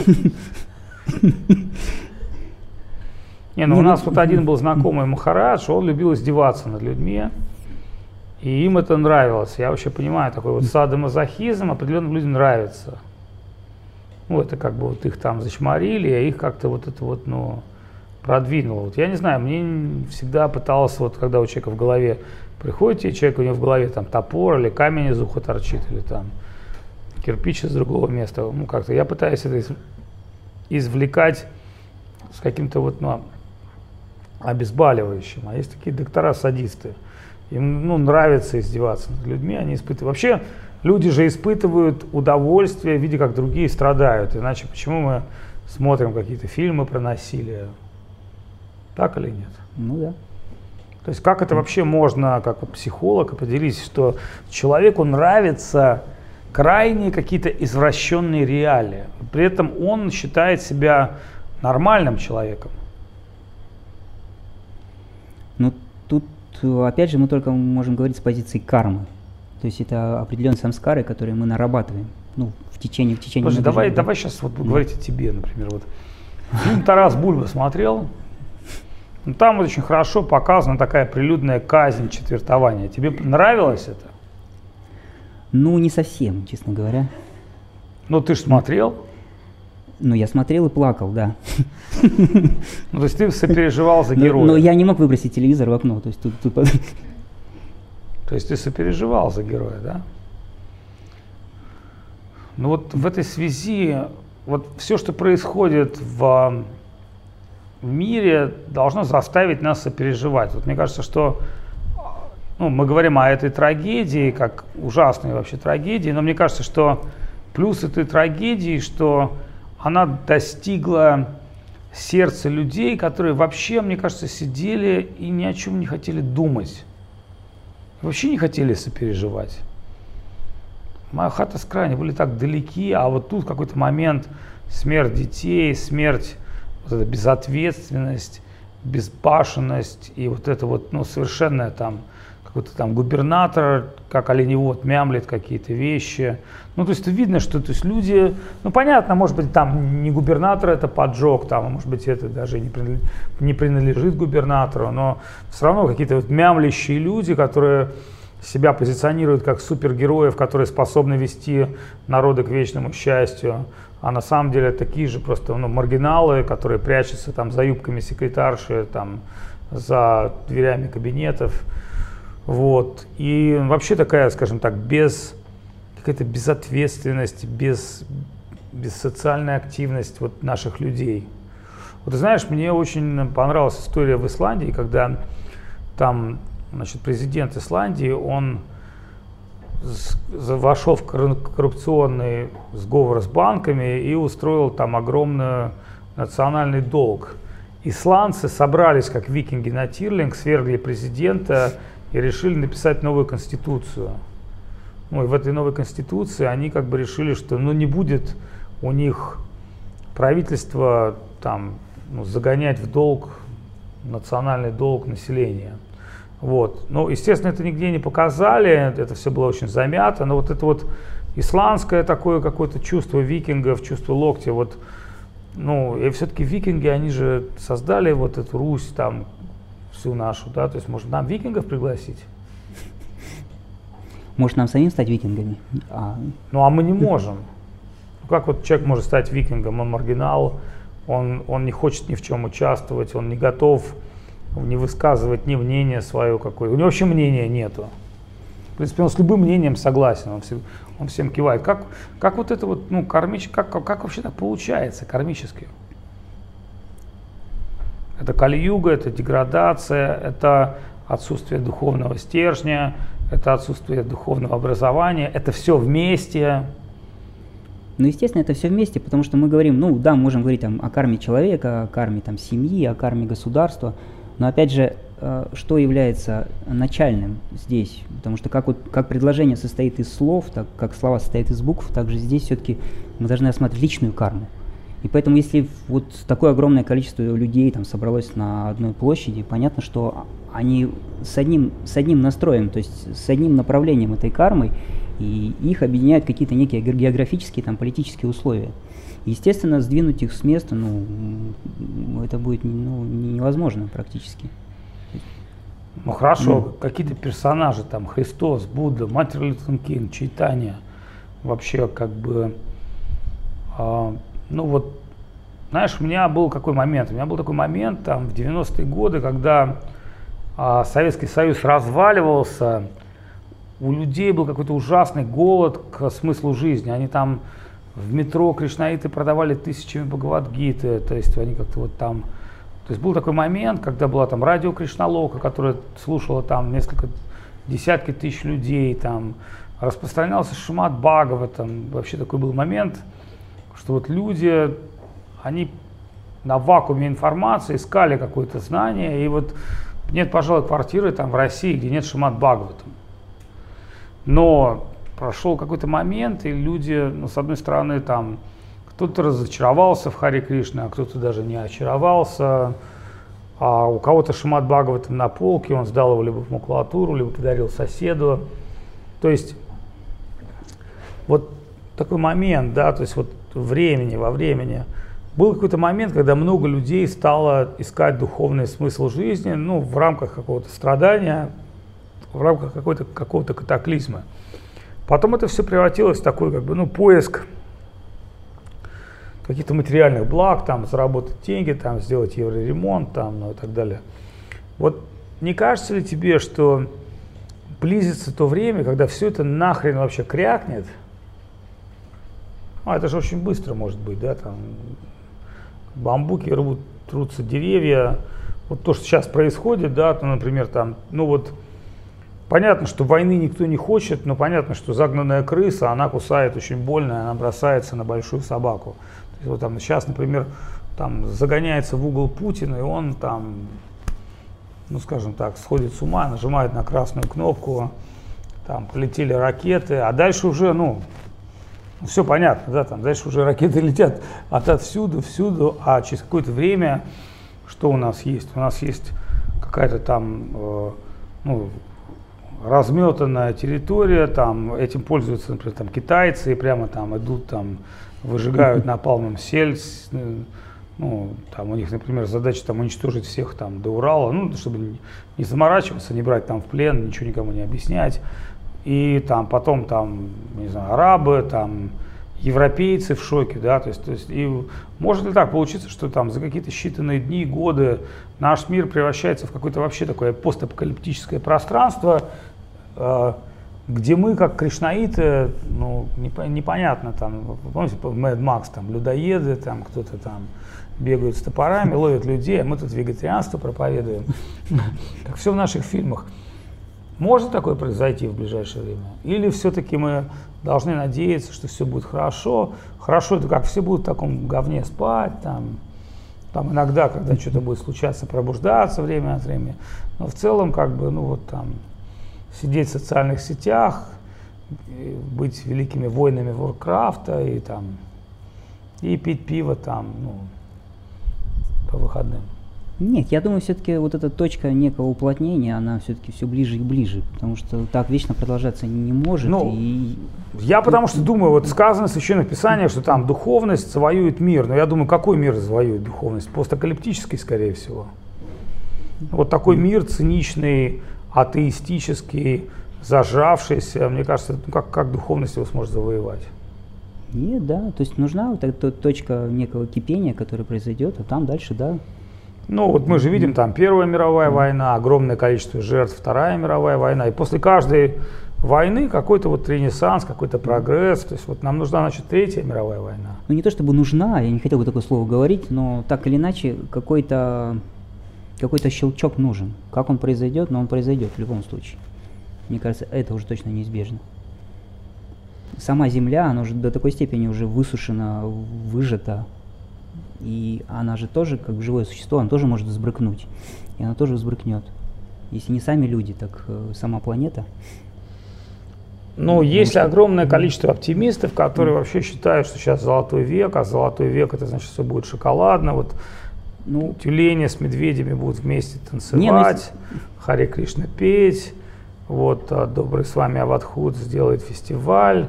Не, ну у нас вот один был знакомый Махарадж, он любил издеваться над людьми, и им это нравилось. Я вообще понимаю, такой вот садомазохизм определенным людям нравится. Ну, это как бы вот их там зачморили, а их как-то вот это вот, ну, продвинуло. Вот я не знаю, мне всегда пытался, вот когда у человека в голове приходите, человек у него в голове там топор или камень из уха торчит, или там кирпич из другого места, ну, как-то я пытаюсь это извлекать с каким-то вот, ну, обезболивающим. А есть такие доктора-садисты. Им ну, нравится издеваться над людьми, они испытывают. Вообще, Люди же испытывают удовольствие, видя, как другие страдают. Иначе почему мы смотрим какие-то фильмы про насилие? Так или нет? Ну да. То есть как это вообще можно, как психолог, определить, что человеку нравятся крайне какие-то извращенные реалии. При этом он считает себя нормальным человеком. Ну тут, опять же, мы только можем говорить с позиции кармы. То есть это определенные самскары, которые мы нарабатываем ну, в течение, в течение Слушай, давай, давай сейчас вот mm. говорить о тебе, например. Вот. Фильм Тарас Бульба смотрел. Ну, там очень хорошо показана такая прилюдная казнь, четвертования. Тебе нравилось это? Ну, не совсем, честно говоря. Ну, ты же смотрел. Ну, я смотрел и плакал, да. Ну, то есть ты сопереживал за героя. Но, но я не мог выбросить телевизор в окно. То есть, тут, тут... то есть ты сопереживал за героя, да? Ну вот в этой связи, вот все, что происходит в, мире, должно заставить нас сопереживать. Вот мне кажется, что ну, мы говорим о этой трагедии, как ужасной вообще трагедии, но мне кажется, что плюс этой трагедии, что она достигла сердца людей, которые вообще, мне кажется, сидели и ни о чем не хотели думать. Вообще не хотели сопереживать. Моя хата с края, были так далеки, а вот тут какой-то момент смерть детей, смерть, вот эта безответственность, безбашенность и вот это вот, ну, совершенная там какой-то там губернатор, как оленевод, мямлет какие-то вещи. Ну, то есть видно, что то есть люди, ну, понятно, может быть, там не губернатор это поджог, там, а может быть, это даже не принадлежит, не принадлежит губернатору, но все равно какие-то вот мямлящие люди, которые себя позиционируют как супергероев, которые способны вести народы к вечному счастью, а на самом деле такие же просто ну, маргиналы, которые прячутся там за юбками секретарши, там, за дверями кабинетов. Вот. И вообще такая, скажем так, без какая-то безответственность, без, без социальной активность вот наших людей. Вот знаешь, мне очень понравилась история в Исландии, когда там значит, президент Исландии, он вошел в коррупционный сговор с банками и устроил там огромный национальный долг. Исландцы собрались, как викинги на Тирлинг, свергли президента и решили написать новую конституцию. Ну и в этой новой конституции они как бы решили, что ну не будет у них правительство там ну, загонять в долг национальный долг населения. Вот. Ну, естественно, это нигде не показали, это все было очень замято, но вот это вот исландское такое какое-то чувство викингов, чувство локтя, вот, ну, и все-таки викинги, они же создали вот эту Русь там, всю нашу, да, то есть, может, нам викингов пригласить? Может, нам самим стать викингами? А... Ну, а мы не можем. Ну, как вот человек может стать викингом? Он маргинал, он, он не хочет ни в чем участвовать, он не готов не высказывать ни мнение свое какое. У него вообще мнения нету. В принципе, он с любым мнением согласен, он, все, он всем кивает. Как, как вот это вот, ну, кармич, как, как вообще так получается кармически? Это кальюга, это деградация, это отсутствие духовного стержня, это отсутствие духовного образования, это все вместе. Ну, естественно, это все вместе, потому что мы говорим, ну да, мы можем говорить там, о карме человека, о карме там, семьи, о карме государства, но опять же, э, что является начальным здесь? Потому что как, вот, как предложение состоит из слов, так как слова состоят из букв, так же здесь все-таки мы должны осматривать личную карму. И поэтому, если вот такое огромное количество людей там собралось на одной площади, понятно, что они с одним, с одним настроем, то есть с одним направлением этой кармы, и их объединяют какие-то некие географические, там, политические условия. Естественно, сдвинуть их с места, ну, это будет ну, невозможно практически. Ну хорошо, ну. какие-то персонажи, там, Христос, Будда, Мартин Лютер Кинг, Чайтания, вообще как бы, э, ну вот, знаешь, у меня был какой момент, у меня был такой момент там в 90-е годы, когда э, Советский Союз разваливался, у людей был какой-то ужасный голод к смыслу жизни, они там в метро кришнаиты продавали тысячами Бхагавадгиты, то есть они как-то вот там... То есть был такой момент, когда была там радио Кришналока, которая слушала там несколько, десятки тысяч людей, там. Распространялся Шимат Бхагава, там вообще такой был момент, что вот люди, они на вакууме информации искали какое-то знание, и вот нет, пожалуй, квартиры там в России, где нет Шимат Бхагавата. Но прошел какой-то момент, и люди, ну, с одной стороны, там, кто-то разочаровался в Харе Кришне, а кто-то даже не очаровался, а у кого-то Шимат Бхагаватам на полке, он сдал его либо в макулатуру, либо подарил соседу. То есть вот такой момент, да, то есть вот времени, во времени. Был какой-то момент, когда много людей стало искать духовный смысл жизни, ну, в рамках какого-то страдания, в рамках какого-то какого-то катаклизма. Потом это все превратилось в такой как бы, ну, поиск каких-то материальных благ, там, заработать деньги, там, сделать евроремонт, там, ну и так далее. Вот не кажется ли тебе, что близится то время, когда все это нахрен вообще крякнет? А это же очень быстро может быть, да, там бамбуки рвут, трутся деревья. Вот то, что сейчас происходит, да, то, например, там, ну вот, понятно, что войны никто не хочет, но понятно, что загнанная крыса, она кусает очень больно, она бросается на большую собаку. То есть, вот там сейчас, например, там загоняется в угол Путин, и он там, ну скажем так, сходит с ума, нажимает на красную кнопку, там полетели ракеты, а дальше уже, ну, все понятно, да, там дальше уже ракеты летят отовсюду, всюду, а через какое-то время что у нас есть? У нас есть какая-то там, э, ну, разметанная территория, там этим пользуются, например, там китайцы и прямо там идут там выжигают напалмом сельдь, ну, там у них, например, задача там уничтожить всех там до Урала, ну, чтобы не заморачиваться, не брать там в плен, ничего никому не объяснять. И там потом там, не знаю, арабы, там европейцы в шоке, да, то есть, то есть и может ли так получиться, что там за какие-то считанные дни, годы наш мир превращается в какое-то вообще такое постапокалиптическое пространство, э, где мы, как кришнаиты, ну, непонятно, там, помните, Mad Max, там, людоеды, там, кто-то там бегают с топорами, ловят людей, а мы тут вегетарианство проповедуем, как все в наших фильмах. Может такое произойти в ближайшее время? Или все-таки мы должны надеяться, что все будет хорошо? Хорошо, это как все будут в таком говне спать, там, там иногда, когда что-то будет случаться, пробуждаться время от времени. Но в целом, как бы, ну вот там, сидеть в социальных сетях, быть великими воинами Воркрафта и там и пить пиво там, ну, по выходным. Нет, я думаю, все-таки вот эта точка некого уплотнения, она все-таки все ближе и ближе, потому что так вечно продолжаться не может. Ну, и... Я потому что думаю, вот сказано в Священном Писании, что там духовность завоюет мир, но я думаю, какой мир завоюет духовность? Постакалиптический, скорее всего. Вот такой мир циничный, атеистический, зажавшийся, мне кажется, ну, как, как духовность его сможет завоевать? Нет, да, то есть нужна вот эта точка некого кипения, которая произойдет, а там дальше, да. Ну вот мы же видим там Первая мировая война, огромное количество жертв, Вторая мировая война, и после каждой войны какой-то вот ренессанс, какой-то прогресс. То есть вот нам нужна, значит, Третья мировая война. Ну не то чтобы нужна, я не хотел бы такое слово говорить, но так или иначе какой-то какой-то щелчок нужен. Как он произойдет, но он произойдет в любом случае. Мне кажется, это уже точно неизбежно. Сама Земля, она уже до такой степени уже высушена, выжата, и она же тоже, как живое существо, она тоже может взбрыкнуть. И она тоже взбрыкнет. Если не сами люди, так э, сама планета. Ну, есть что... огромное количество оптимистов, которые mm. вообще считают, что сейчас золотой век, а золотой век это значит, все будет шоколадно. Вот ну, тюлени с медведями будут вместе танцевать, не, ну, Харе Кришна петь, вот, а Добрый с вами Аватхуд сделает фестиваль,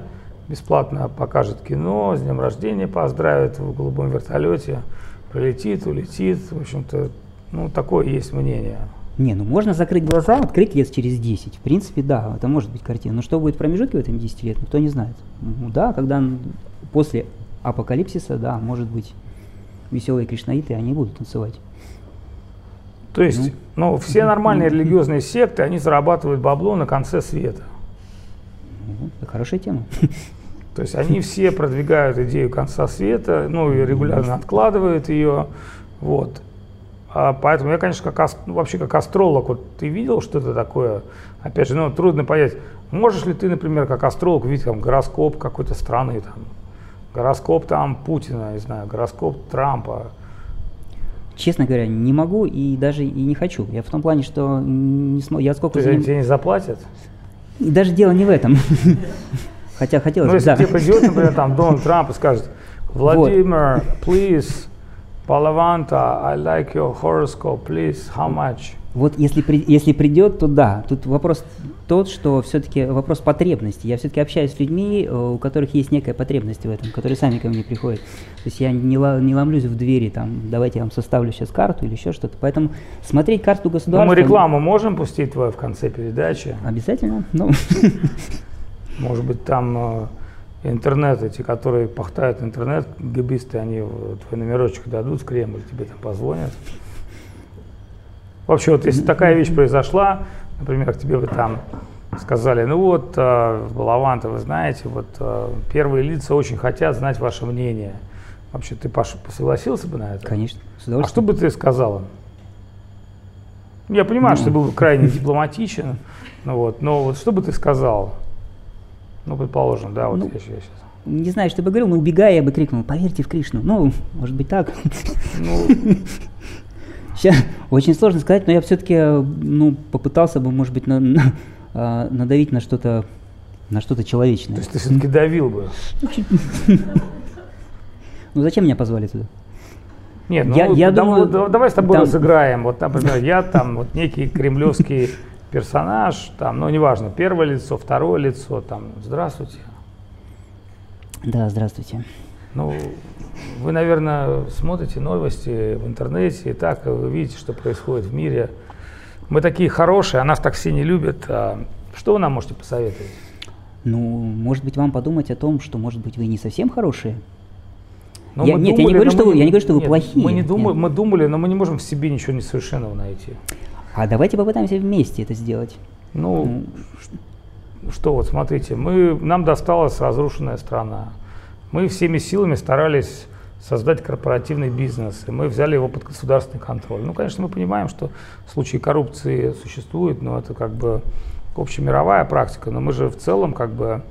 бесплатно покажет кино, с днем рождения поздравит в голубом вертолете, пролетит, улетит, в общем-то, ну, такое есть мнение. Не, ну можно закрыть глаза, открыть лет через 10. В принципе, да, это может быть картина. Но что будет в промежутке в этом 10 лет, никто не знает. Ну, да, когда после апокалипсиса, да, может быть, веселые кришнаиты, они будут танцевать. То есть, ну, ну все нормальные религиозные секты, они зарабатывают бабло на конце света. Ну, это хорошая тема. То есть они все продвигают идею конца света, ну и регулярно откладывают ее. Вот. А поэтому я, конечно, как, ну, вообще как астролог, вот ты видел что-то такое? Опять же, ну, трудно понять, можешь ли ты, например, как астролог видеть там гороскоп какой-то страны, там, гороскоп там Путина, не знаю, гороскоп Трампа. Честно говоря, не могу и даже и не хочу. Я в том плане, что не смогу. Я сколько... Ты, тебе не заплатят? Даже дело не в этом. Хотя хотелось ну, бы, если да. тебе придет, например, там Дональд Трамп и скажет, Владимир, please, Палаванта, I like your horoscope, please, how much? Вот если, при, если придет, то да. Тут вопрос тот, что все-таки вопрос потребности. Я все-таки общаюсь с людьми, э, у которых есть некая потребность в этом, которые сами ко мне приходят. То есть я не, не ломлюсь в двери, там, давайте я вам составлю сейчас карту или еще что-то. Поэтому смотреть карту государства... Но мы рекламу можем пустить твою в конце передачи? Обязательно. Ну. Может быть, там э, интернет, эти, которые пахтают интернет, гибисты, они твой номерочек дадут в Кремль, тебе там позвонят. Вообще, вот если такая вещь произошла, например, тебе бы там сказали, ну вот, э, Балаванта, вы знаете, вот э, первые лица очень хотят знать ваше мнение. Вообще, ты, Паша, согласился бы на это? Конечно, с А что бы ты сказала? Я понимаю, ну. что ты был крайне дипломатичен, ну вот, но вот что бы ты сказал? Ну, предположим, да, вот ну, я, сейчас. Не знаю, что бы говорил, но убегая, я бы крикнул, поверьте в Кришну. Ну, может быть так. Ну, Сейчас очень сложно сказать, но я все-таки ну, попытался бы, может быть, на, на, а, надавить на что-то на что-то человечное. То есть ты все-таки давил бы? Ну зачем меня позвали туда? Нет, ну я, я думаю, давай с тобой там... разыграем. Вот, например, я там вот некий кремлевский персонаж, там, ну неважно, первое лицо, второе лицо, там, здравствуйте. Да, здравствуйте. Ну, вы, наверное, смотрите новости в интернете, и так вы видите, что происходит в мире. Мы такие хорошие, а нас так все не любят. А что вы нам можете посоветовать? Ну, может быть, вам подумать о том, что, может быть, вы не совсем хорошие? Но я, нет, думали, я не говорю, что мы, вы, я не говорю, что нет, вы плохие. Мы, не думали, мы думали, но мы не можем в себе ничего несовершенного найти. А давайте попытаемся вместе это сделать. Ну, ну что вот, смотрите, мы, нам досталась разрушенная страна. Мы всеми силами старались создать корпоративный бизнес, и мы взяли его под государственный контроль. Ну, конечно, мы понимаем, что случаи коррупции существуют, но это как бы общемировая практика, но мы же в целом как бы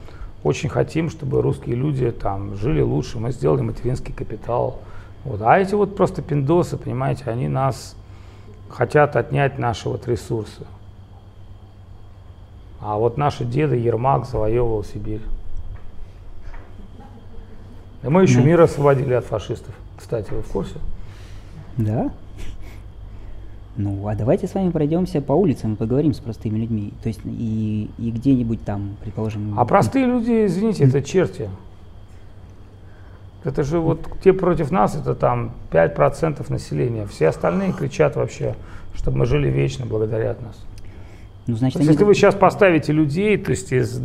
очень хотим, чтобы русские люди там жили лучше, мы сделали материнский капитал. Вот. А эти вот просто пиндосы, понимаете, они нас хотят отнять наши вот ресурсы. А вот наши деды Ермак завоевывал Сибирь. И мы еще ну. мир освободили от фашистов. Кстати, вы в курсе? Да. Ну, а давайте с вами пройдемся по улицам и поговорим с простыми людьми. То есть и, и где-нибудь там, предположим... А простые люди, извините, это черти. Это же вот те против нас, это там 5% населения. Все остальные кричат вообще, чтобы мы жили вечно благодаря нас. Ну, значит, есть, если вы сейчас поставите людей, то есть из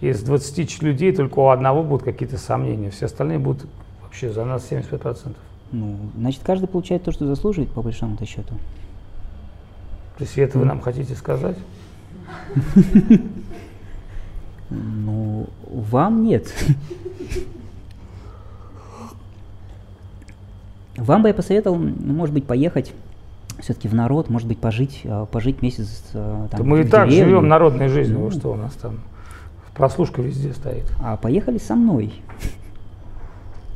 из 20 людей только у одного будут какие-то сомнения, все остальные будут вообще за нас 75%. Ну, значит, каждый получает то, что заслуживает, по большому-то счету. То есть это вы нам хотите сказать? Ну, вам нет. Вам бы я посоветовал, ну, может быть, поехать все-таки в народ, может быть, пожить, а, пожить месяц а, там, Мы и так деревне. живем народной жизнью, ну, что у нас там? Прослушка везде стоит. А поехали со мной.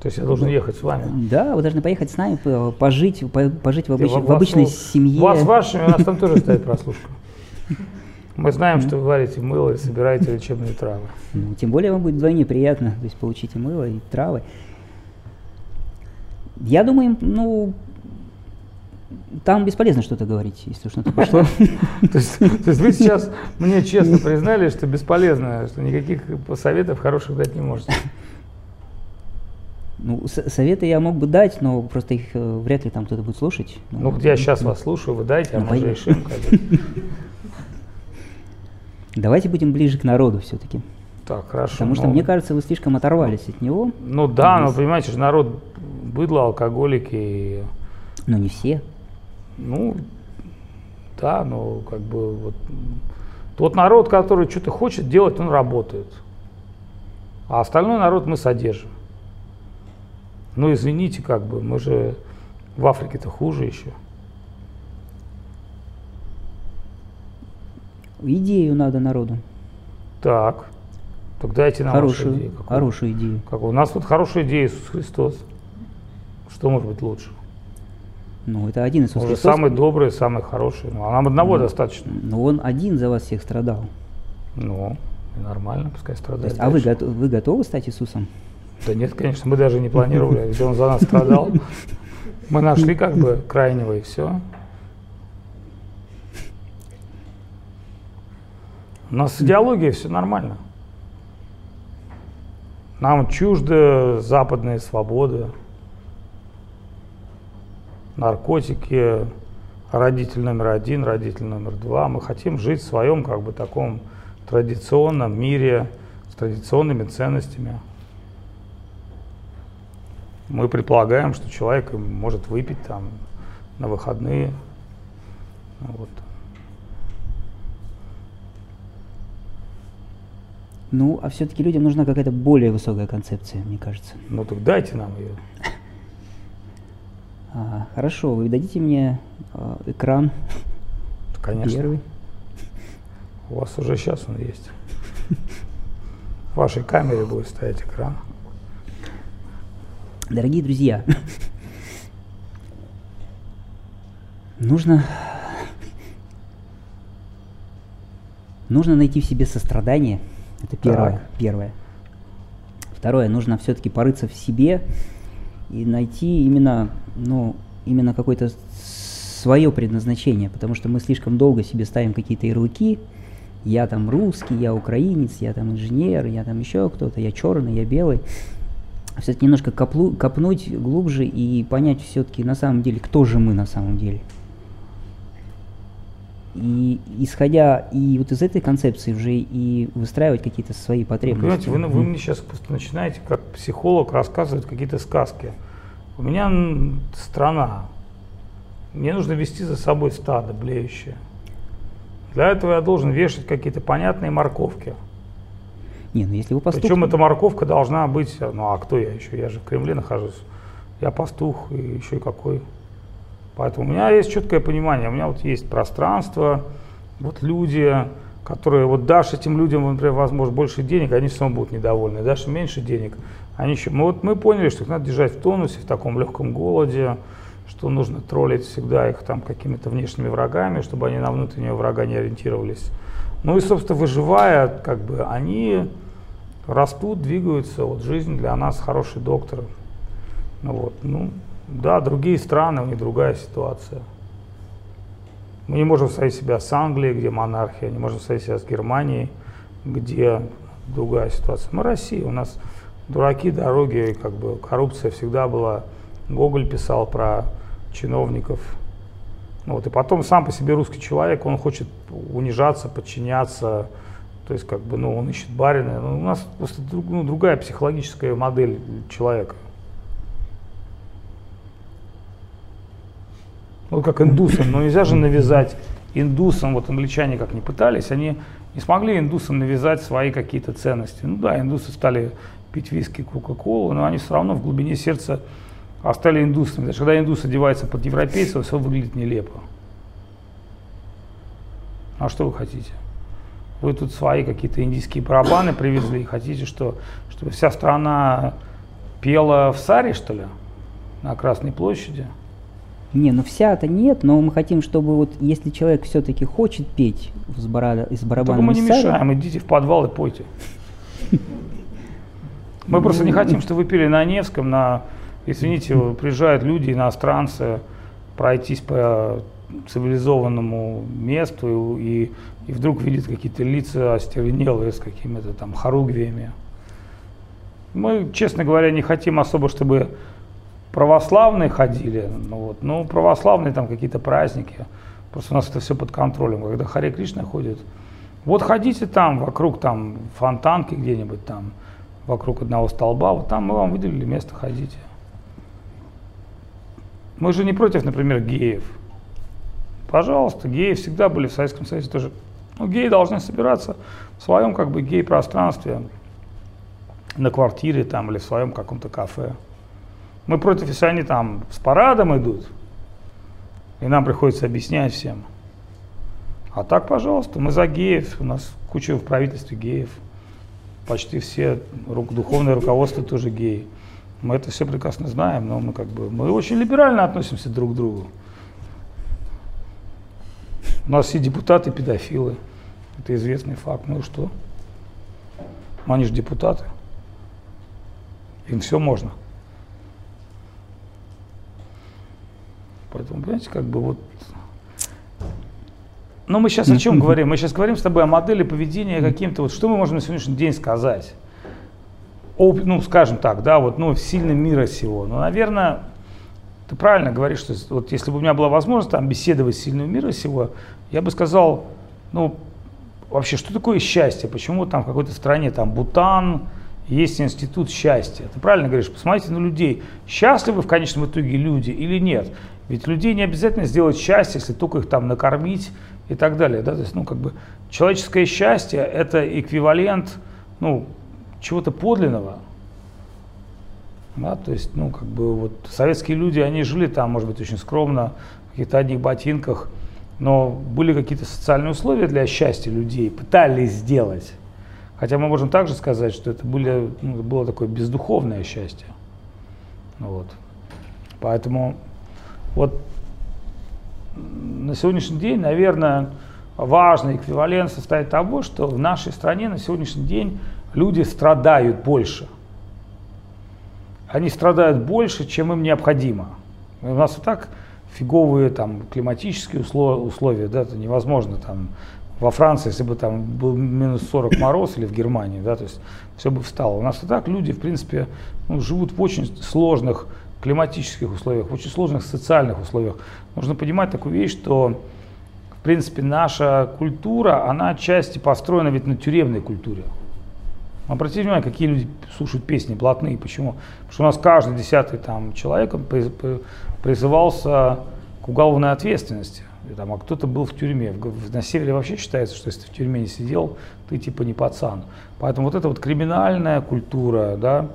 То есть я должен ехать с вами? Да, вы должны поехать с нами, пожить, пожить в, обыч, в обычной семье. У вас вашими, у нас там тоже стоит прослушка. Мы знаем, что вы варите мыло и собираете лечебные травы. Ну, тем более вам будет вдвойне приятно, то есть получите мыло и травы. Я думаю, ну, там бесполезно что-то говорить, если что-то пошло. То есть вы сейчас мне честно признали, что бесполезно, что никаких советов хороших дать не можете. Ну, советы я мог бы дать, но просто их э, вряд ли там кто-то будет слушать. Ну, вот я сейчас вас слушаю, вы дайте, а мы решим. Давайте будем ближе к народу все-таки. Так, хорошо. Потому что, мне кажется, вы слишком оторвались от него. Ну да, но понимаете же, народ быдло, алкоголики. Но не все. Ну, да, но как бы вот тот народ, который что-то хочет делать, он работает. А остальной народ мы содержим. Ну, извините, как бы, мы же в Африке-то хуже еще. Идею надо народу. Так. Так дайте нам хорошую, идею. Какую? Хорошую идею. Как, у нас вот хорошая идея Иисус Христос. Что может быть лучше? Ну, это один Иисус Он Христос. самый добрый, самый хороший. Ну, а нам одного ну, достаточно. Но он один за вас всех страдал. Ну, нормально, пускай страдает. Есть, а вы, готов, вы готовы стать Иисусом? Да нет, конечно, мы даже не планировали, где он за нас страдал. Мы нашли как бы крайнего и все. У нас с идеологией все нормально. Нам чужды западные свободы, наркотики, родитель номер один, родитель номер два. Мы хотим жить в своем как бы таком традиционном мире с традиционными ценностями. Мы предполагаем, что человек может выпить там на выходные. Вот. Ну, а все-таки людям нужна какая-то более высокая концепция, мне кажется. Ну так дайте нам ее. А, хорошо, вы дадите мне а, экран. Конечно. Первый. У вас уже сейчас он есть. В вашей камере будет стоять экран. Дорогие друзья, нужно, нужно найти в себе сострадание. Это первое. Так. первое. Второе, нужно все-таки порыться в себе и найти именно, ну, именно какое-то свое предназначение, потому что мы слишком долго себе ставим какие-то ярлыки. Я там русский, я украинец, я там инженер, я там еще кто-то, я черный, я белый. Все-таки немножко коплу, копнуть глубже и понять все-таки на самом деле, кто же мы на самом деле. И исходя и вот из этой концепции уже и выстраивать какие-то свои Вы потребности. понимаете, вы, вы мне сейчас просто начинаете как психолог рассказывать какие-то сказки. У меня страна. Мне нужно вести за собой стадо блеющее. Для этого я должен вешать какие-то понятные морковки. Не, ну если вы пастух, Причем эта морковка должна быть, ну а кто я еще? Я же в Кремле нахожусь. Я пастух и еще и какой. Поэтому у меня есть четкое понимание, у меня вот есть пространство, вот люди, которые, вот дашь этим людям, например, возможно, больше денег, они все равно будут недовольны. Дашь меньше денег, они еще... Мы, вот мы поняли, что их надо держать в тонусе, в таком легком голоде, что нужно троллить всегда их там какими-то внешними врагами, чтобы они на внутреннего врага не ориентировались. Ну и, собственно, выживая, как бы, они растут, двигаются. Вот жизнь для нас хороший доктор. Ну вот, ну, да, другие страны, у них другая ситуация. Мы не можем сравнить себя с Англией, где монархия, не можем сравнить себя с Германией, где другая ситуация. Мы Россия, у нас дураки, дороги, как бы коррупция всегда была. Гоголь писал про чиновников. Вот, и потом сам по себе русский человек, он хочет унижаться, подчиняться, то есть как бы, ну, он ищет барина. Ну, у нас просто друг- ну, другая психологическая модель человека. Вот как индусам, но нельзя же навязать индусам, вот англичане как не пытались, они не смогли индусам навязать свои какие-то ценности. Ну да, индусы стали пить виски, кока-колу, но они все равно в глубине сердца остались индусами. Даже когда индус одевается под европейцев, все выглядит нелепо. А что вы хотите? Вы тут свои какие-то индийские барабаны привезли и хотите, что, чтобы вся страна пела в Саре, что ли, на Красной площади? Не, ну вся-то нет, но мы хотим, чтобы вот если человек все-таки хочет петь с, бара, с Только барабаном мы не из мешаем, идите в подвал и пойте. Мы просто не хотим, чтобы вы пели на Невском, на, извините, приезжают люди, иностранцы, пройтись по цивилизованному месту и, и вдруг видят какие-то лица остервенелые с какими-то там хоругвиями. Мы, честно говоря, не хотим особо, чтобы православные ходили, ну, вот, ну православные там какие-то праздники, просто у нас это все под контролем, когда Харе Кришна ходит, вот ходите там вокруг там фонтанки где-нибудь там, вокруг одного столба, вот там мы вам выделили место, ходите. Мы же не против, например, геев. Пожалуйста, геи всегда были в Советском Союзе тоже. Ну, геи должны собираться в своем как бы гей-пространстве, на квартире там или в своем каком-то кафе. Мы против, если они там с парадом идут, и нам приходится объяснять всем. А так, пожалуйста, мы за геев, у нас куча в правительстве геев, почти все ру- духовное руководство тоже геи. Мы это все прекрасно знаем, но мы как бы мы очень либерально относимся друг к другу. У нас все депутаты педофилы. Это известный факт. Ну и что? Они же депутаты. Им все можно. Поэтому, понимаете, как бы вот... Но мы сейчас о чем говорим? Мы сейчас говорим с тобой о модели поведения каким-то, вот что мы можем на сегодняшний день сказать? О, ну, скажем так, да, вот, ну, сильным мира сего. Ну, наверное, ты правильно говоришь, что вот если бы у меня была возможность там беседовать с сильным мира сего, я бы сказал, ну, вообще, что такое счастье? Почему там в какой-то стране, там, Бутан есть институт счастья. Ты правильно говоришь, посмотрите на людей. Счастливы в конечном итоге люди или нет? Ведь людей не обязательно сделать счастье, если только их там накормить и так далее. Да? То есть, ну, как бы, человеческое счастье – это эквивалент ну, чего-то подлинного. Да? То есть, ну, как бы, вот, советские люди, они жили там, может быть, очень скромно, в каких-то одних ботинках, но были какие-то социальные условия для счастья людей, пытались сделать. Хотя мы можем также сказать, что это были, ну, было такое бездуховное счастье. Вот. Поэтому вот на сегодняшний день, наверное, важный эквивалент состоит того, что в нашей стране на сегодняшний день люди страдают больше. Они страдают больше, чем им необходимо. У нас и так фиговые там климатические условия, да, это невозможно там во Франции, если бы там был минус 40 мороз или в Германии, да, то есть все бы встало. У нас и так люди, в принципе, ну, живут в очень сложных климатических условиях, в очень сложных социальных условиях. Нужно понимать такую вещь, что, в принципе, наша культура, она отчасти построена ведь на тюремной культуре. Обратите внимание, какие люди слушают песни блатные, почему? Потому что у нас каждый десятый там, человек призывался к уголовной ответственности. Там, а кто-то был в тюрьме. На севере вообще считается, что если ты в тюрьме не сидел, ты типа не пацан. Поэтому вот эта вот криминальная культура, да,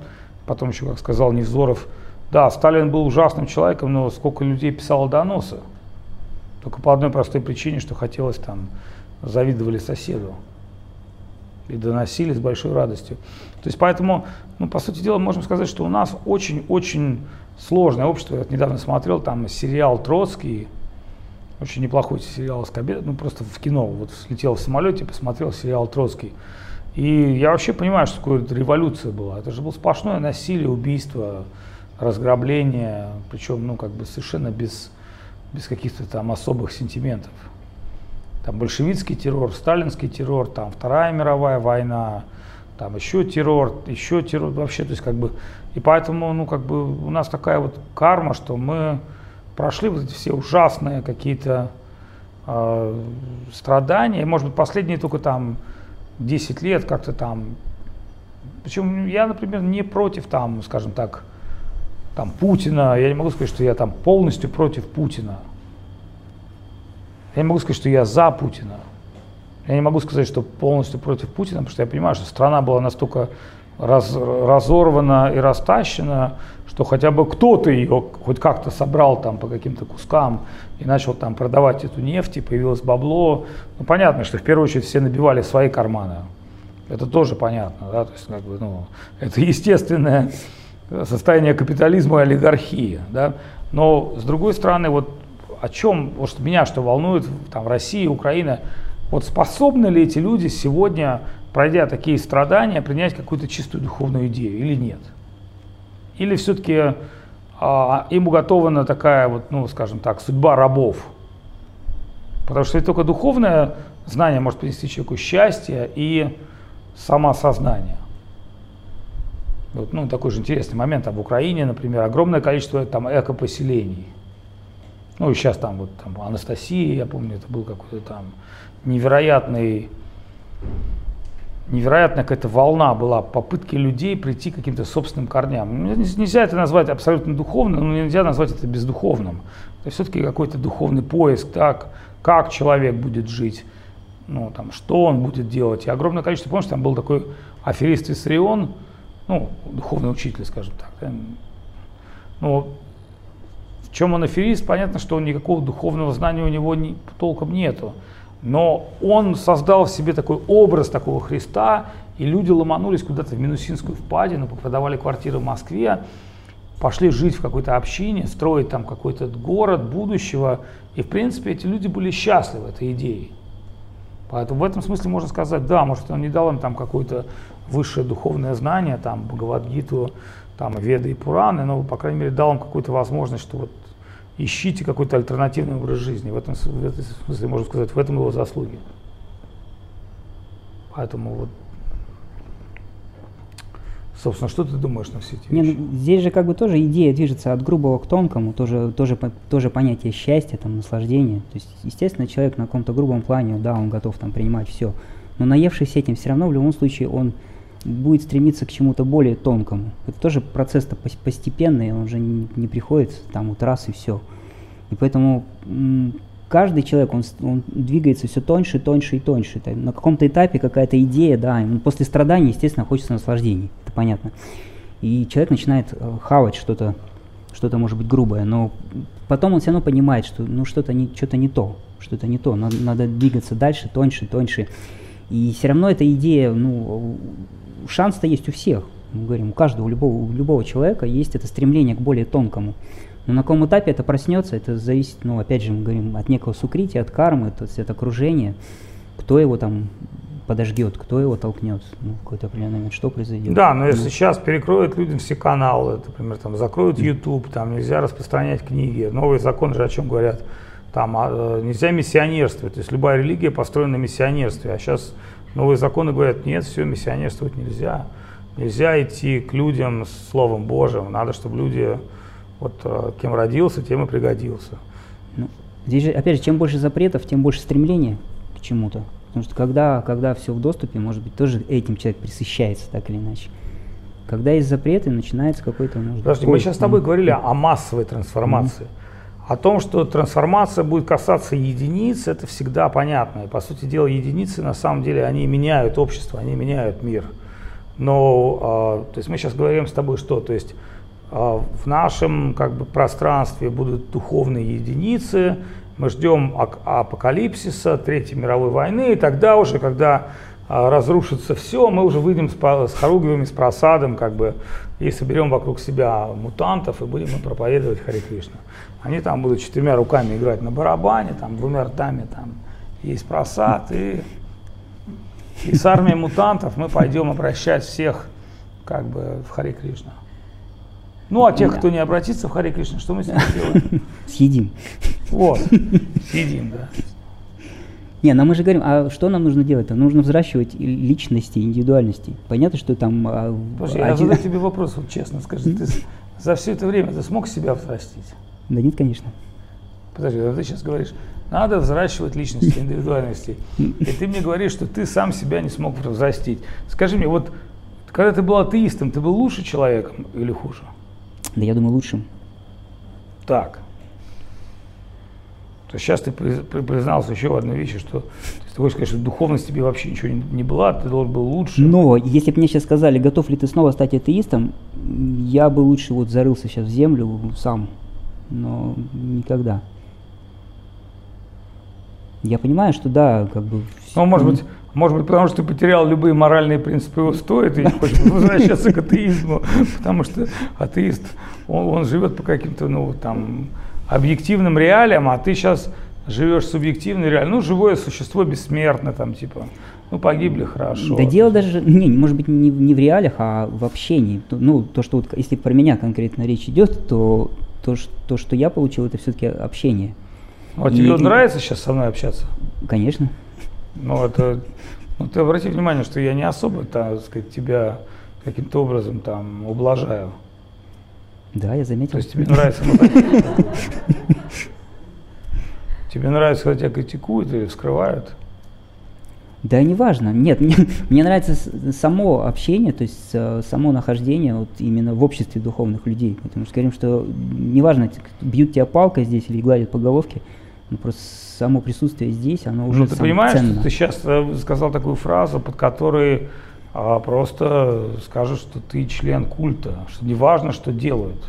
потом еще, как сказал Невзоров, да, Сталин был ужасным человеком, но сколько людей писало доносы. Только по одной простой причине, что хотелось там, завидовали соседу. И доносили с большой радостью. То есть поэтому, ну, по сути дела, можем сказать, что у нас очень-очень сложное общество. Я вот недавно смотрел там сериал «Троцкий», очень неплохой сериал «Скобед», ну просто в кино, вот слетел в самолете, посмотрел сериал «Троцкий». И я вообще понимаю, что такое революция была. Это же было сплошное насилие, убийство, разграбление, причем, ну, как бы совершенно без, без каких-то там особых сентиментов. Там большевистский террор, сталинский террор, там Вторая мировая война, там еще террор, еще террор, вообще, то есть как бы, и поэтому, ну, как бы у нас такая вот карма, что мы прошли вот эти все ужасные какие-то э, страдания, может быть, последние только там 10 лет как-то там, причем я, например, не против там, скажем так, там Путина, я не могу сказать, что я там полностью против Путина. Я не могу сказать, что я за Путина. Я не могу сказать, что полностью против Путина, потому что я понимаю, что страна была настолько раз, разорвана и растащена, что хотя бы кто-то ее хоть как-то собрал там по каким-то кускам и начал там продавать эту нефть, и появилось бабло. Ну, понятно, что в первую очередь все набивали свои карманы. Это тоже понятно, да, то есть, как бы, ну, это естественное состояние капитализма и олигархии, да. Но, с другой стороны, вот о чем, вот меня что волнует, там, Россия, Украина, вот способны ли эти люди сегодня, пройдя такие страдания, принять какую-то чистую духовную идею или нет? Или все-таки а, им уготована такая вот, ну, скажем так, судьба рабов? Потому что только духовное знание может принести человеку счастье и самоосознание. Вот, ну, такой же интересный момент. Там в Украине, например, огромное количество там экопоселений. Ну и сейчас там вот там Анастасия, я помню, это был какой-то там невероятный невероятная какая-то волна была попытки людей прийти к каким-то собственным корням. Ну, нельзя это назвать абсолютно духовным, но нельзя назвать это бездуховным. Это все-таки какой-то духовный поиск, так, как человек будет жить, ну, там, что он будет делать. И огромное количество, помнишь, там был такой аферист Исрион, ну, духовный учитель, скажем так. Ну, в чем он аферист, понятно, что никакого духовного знания у него не, толком нету. Но он создал в себе такой образ такого Христа, и люди ломанулись куда-то в Минусинскую впадину, продавали квартиры в Москве, пошли жить в какой-то общине, строить там какой-то город будущего. И в принципе эти люди были счастливы этой идеей. Поэтому в этом смысле можно сказать, да, может он не дал им там какое-то высшее духовное знание, там Бхагавадгиту, там Веды и Пураны, но, по крайней мере, дал им какую-то возможность, что вот ищите какой-то альтернативный образ жизни. В этом, в этом смысле, можно сказать, в этом его заслуги. Поэтому вот Собственно, что ты думаешь на все эти вещи? Не, ну, здесь же как бы тоже идея движется от грубого к тонкому, тоже, тоже, тоже понятие счастья, там, наслаждения. То есть, естественно, человек на каком-то грубом плане, да, он готов там принимать все. Но наевшись этим, все равно в любом случае он будет стремиться к чему-то более тонкому. Это тоже процесс-то постепенный, он уже не, приходит там вот раз и все. И поэтому каждый человек, он, он двигается все тоньше, тоньше и тоньше. На каком-то этапе какая-то идея, да, после страданий, естественно, хочется наслаждений, это понятно. И человек начинает э, хавать что-то, что-то может быть грубое, но потом он все равно понимает, что ну что-то не, что-то не то, что-то не то, надо, надо двигаться дальше, тоньше, тоньше. И все равно эта идея, ну, шанс-то есть у всех. Мы говорим, у каждого, у любого, у любого человека есть это стремление к более тонкому. Но на каком этапе это проснется, это зависит, ну, опять же, мы говорим, от некого сукрития, от кармы, то есть от окружения, кто его там подождет, кто его толкнет, ну, какой-то определенный момент, что произойдет. Да, но если ну. сейчас перекроют людям все каналы, например, там закроют YouTube, там нельзя распространять книги, новые законы же о чем говорят, там а, э, нельзя миссионерствовать, то есть любая религия построена на миссионерстве, а сейчас новые законы говорят, нет, все, миссионерствовать нельзя, нельзя идти к людям с Словом Божьим, надо, чтобы люди, вот э, кем родился, тем и пригодился. Ну, здесь же, опять же, чем больше запретов, тем больше стремления к чему-то. Потому что когда, когда все в доступе, может быть, тоже этим человек присыщается так или иначе. Когда есть запреты, начинается какой-то... Может, Подожди, мы сейчас с тобой говорили о массовой трансформации. Mm-hmm. О том, что трансформация будет касаться единиц, это всегда понятно. И, по сути дела, единицы, на самом деле, они меняют общество, они меняют мир. Но, э, то есть мы сейчас говорим с тобой что? То есть э, в нашем как бы, пространстве будут духовные единицы, мы ждем апокалипсиса, Третьей мировой войны, и тогда уже, когда а, разрушится все, мы уже выйдем с, с хоругвями, с просадом, как бы, и соберем вокруг себя мутантов, и будем мы проповедовать Хари Кришна. Они там будут четырьмя руками играть на барабане, там двумя ртами там есть просад, и, и с армией мутантов мы пойдем обращать всех как бы в Хари Кришна. Ну, а тех, да. кто не обратится в Хари Кришна, что мы с ними сделаем? Съедим. Вот, съедим, да. Не, но мы же говорим, а что нам нужно делать-то? Нужно взращивать личности, индивидуальности. Понятно, что там... А, Подожди, один... я задаю тебе вопрос, вот честно скажи, ты за все это время ты смог себя взрастить? Да нет, конечно. Подожди, а ты сейчас говоришь, надо взращивать личности, индивидуальности. И ты мне говоришь, что ты сам себя не смог взрастить. Скажи мне, вот когда ты был атеистом, ты был лучше человеком или хуже? Да я думаю, лучшим. Так. То есть сейчас ты признался еще в одной вещи, что ты хочешь сказать, что духовность тебе вообще ничего не, не была, ты должен был лучше. Но если бы мне сейчас сказали, готов ли ты снова стать атеистом, я бы лучше вот зарылся сейчас в землю сам, но никогда. Я понимаю, что да, как бы... Ну, может быть, может быть, потому что ты потерял любые моральные принципы его стоит и не хочешь возвращаться к атеизму, потому что атеист, он, он живет по каким-то, ну, там, объективным реалиям, а ты сейчас живешь субъективной реалией. Ну, живое существо бессмертно, там, типа, ну, погибли, хорошо. Да дело даже, не, может быть, не, не в реалиях, а в общении. Ну, то, что вот, если про меня конкретно речь идет, то то, что, то, что я получил, это все-таки общение. А и, тебе и, нравится сейчас со мной общаться? Конечно. Ну, это, ну, ты обрати внимание, что я не особо, так сказать, тебя каким-то образом там ублажаю. Да, я заметил. То есть тебе нравится Тебе нравится, когда тебя критикуют или вскрывают? Да, неважно. Нет, мне, мне нравится само общение, то есть э, само нахождение вот именно в обществе духовных людей. Потому что говорим, что неважно, бьют тебя палкой здесь или гладят по головке, ну, просто само присутствие здесь, оно уже Ну, ты понимаешь, ценно. что ты сейчас э, сказал такую фразу, под которой а, просто скажешь, что ты член культа, что не важно, что делают.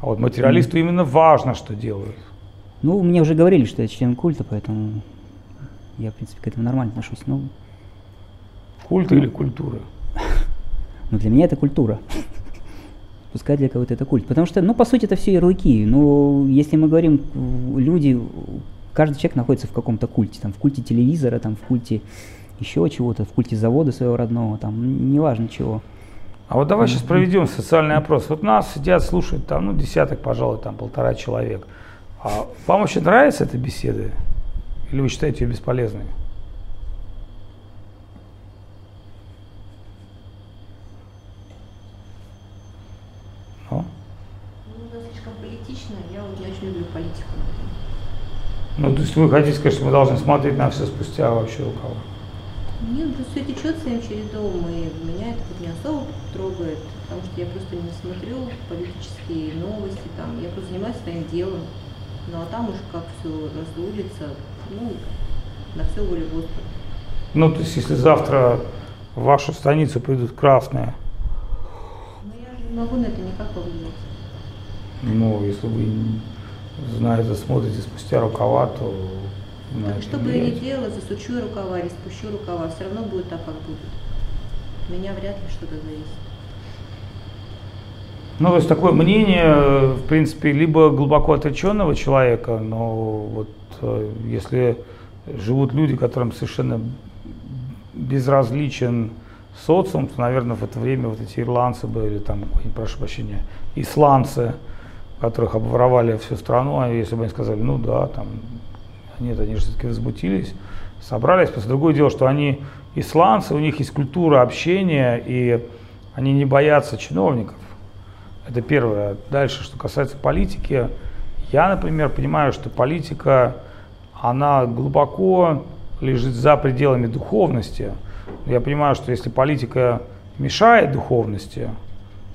А вот материалисту mm. именно важно, что делают. Ну, мне уже говорили, что я член культа, поэтому я, в принципе, к этому нормально отношусь. Ну, Культа ну, или культура? Ну, для меня это культура. Пускай для кого-то это культ. Потому что, ну, по сути, это все ярлыки. Ну, если мы говорим, люди, каждый человек находится в каком-то культе. Там, в культе телевизора, там, в культе еще чего-то, в культе завода своего родного, там, неважно чего. А вот давай сейчас проведем социальный опрос. Вот нас сидят, слушают, там, ну, десяток, пожалуй, там, полтора человек. А вам вообще нравится эта беседа? Или вы считаете ее бесполезной? Ну? Ну, слишком политично, я вот не очень люблю политику. Ну, то есть вы хотите сказать, что мы должны смотреть на все спустя вообще кого? Нет, просто все течет своим чередом, и меня это вот не особо трогает, потому что я просто не смотрю политические новости, там, я просто занимаюсь своим делом. Ну а там уж как все разулится, ну, на все волю Господа. Ну, то есть, если завтра в вашу станицу придут красные, Но я же не могу на это никак повлиять. ну, если вы, знаете, смотрите спустя рукава, то Так что бы я ни делала, засучу рукава или спущу рукава, все равно будет так, как будет. Меня вряд ли что-то зависит. Ну, то есть такое мнение, в принципе, либо глубоко отреченного человека, но вот если живут люди, которым совершенно безразличен социум, то, наверное, в это время вот эти ирландцы бы, или там, прошу прощения, исландцы, которых обворовали всю страну, а если бы они сказали, ну да, там, нет, они же все-таки возмутились, собрались. Просто другое дело, что они исландцы, у них есть культура общения, и они не боятся чиновников. Это первое. Дальше, что касается политики, я, например, понимаю, что политика, она глубоко лежит за пределами духовности. Я понимаю, что если политика мешает духовности,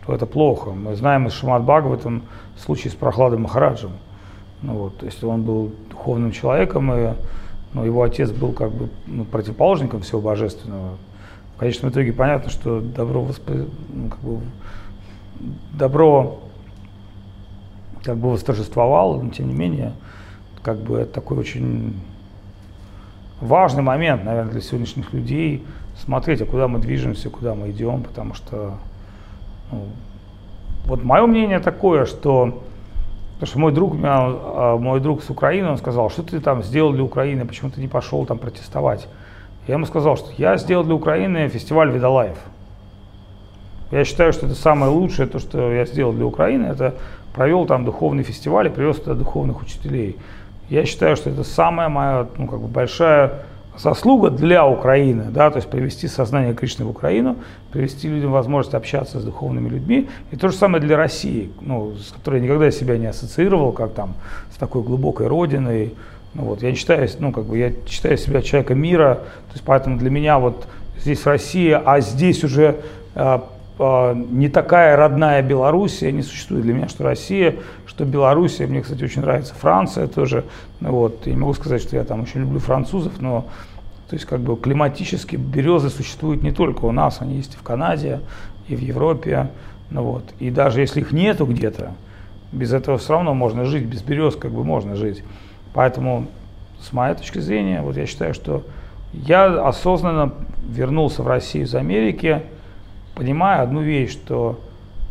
то это плохо. Мы знаем из Шамат в этом случае с Прохладом Махараджем. Ну вот, то есть он был духовным человеком, и ну, его отец был как бы ну, противоположником всего божественного. В конечном итоге понятно, что добро, воспри- ну, как бы, добро как бы восторжествовало, но тем не менее, как бы это такой очень важный момент, наверное, для сегодняшних людей смотреть, а куда мы движемся, куда мы идем, потому что ну, вот мое мнение такое, что Потому что мой друг, меня, а, мой друг с Украины, он сказал, что ты там сделал для Украины, почему ты не пошел там протестовать. Я ему сказал, что я сделал для Украины фестиваль Видалаев. Я считаю, что это самое лучшее, то, что я сделал для Украины, это провел там духовный фестиваль и привез туда духовных учителей. Я считаю, что это самая моя ну, как бы большая заслуга для Украины, да, то есть привести сознание Кришны в Украину, привести людям возможность общаться с духовными людьми. И то же самое для России, ну, с которой я никогда себя не ассоциировал, как там с такой глубокой родиной. Ну, вот, я считаю, ну, как бы, я считаю себя человеком мира, то есть поэтому для меня вот здесь Россия, а здесь уже э, не такая родная Белоруссия, не существует для меня, что Россия, что Белоруссия. Мне, кстати, очень нравится Франция тоже. Вот, я не могу сказать, что я там очень люблю французов, но то есть как бы климатически березы существуют не только у нас, они есть и в Канаде, и в Европе. Ну, вот. И даже если их нету где-то, без этого все равно можно жить, без берез как бы можно жить. Поэтому, с моей точки зрения, вот я считаю, что я осознанно вернулся в Россию из Америки, понимая одну вещь, что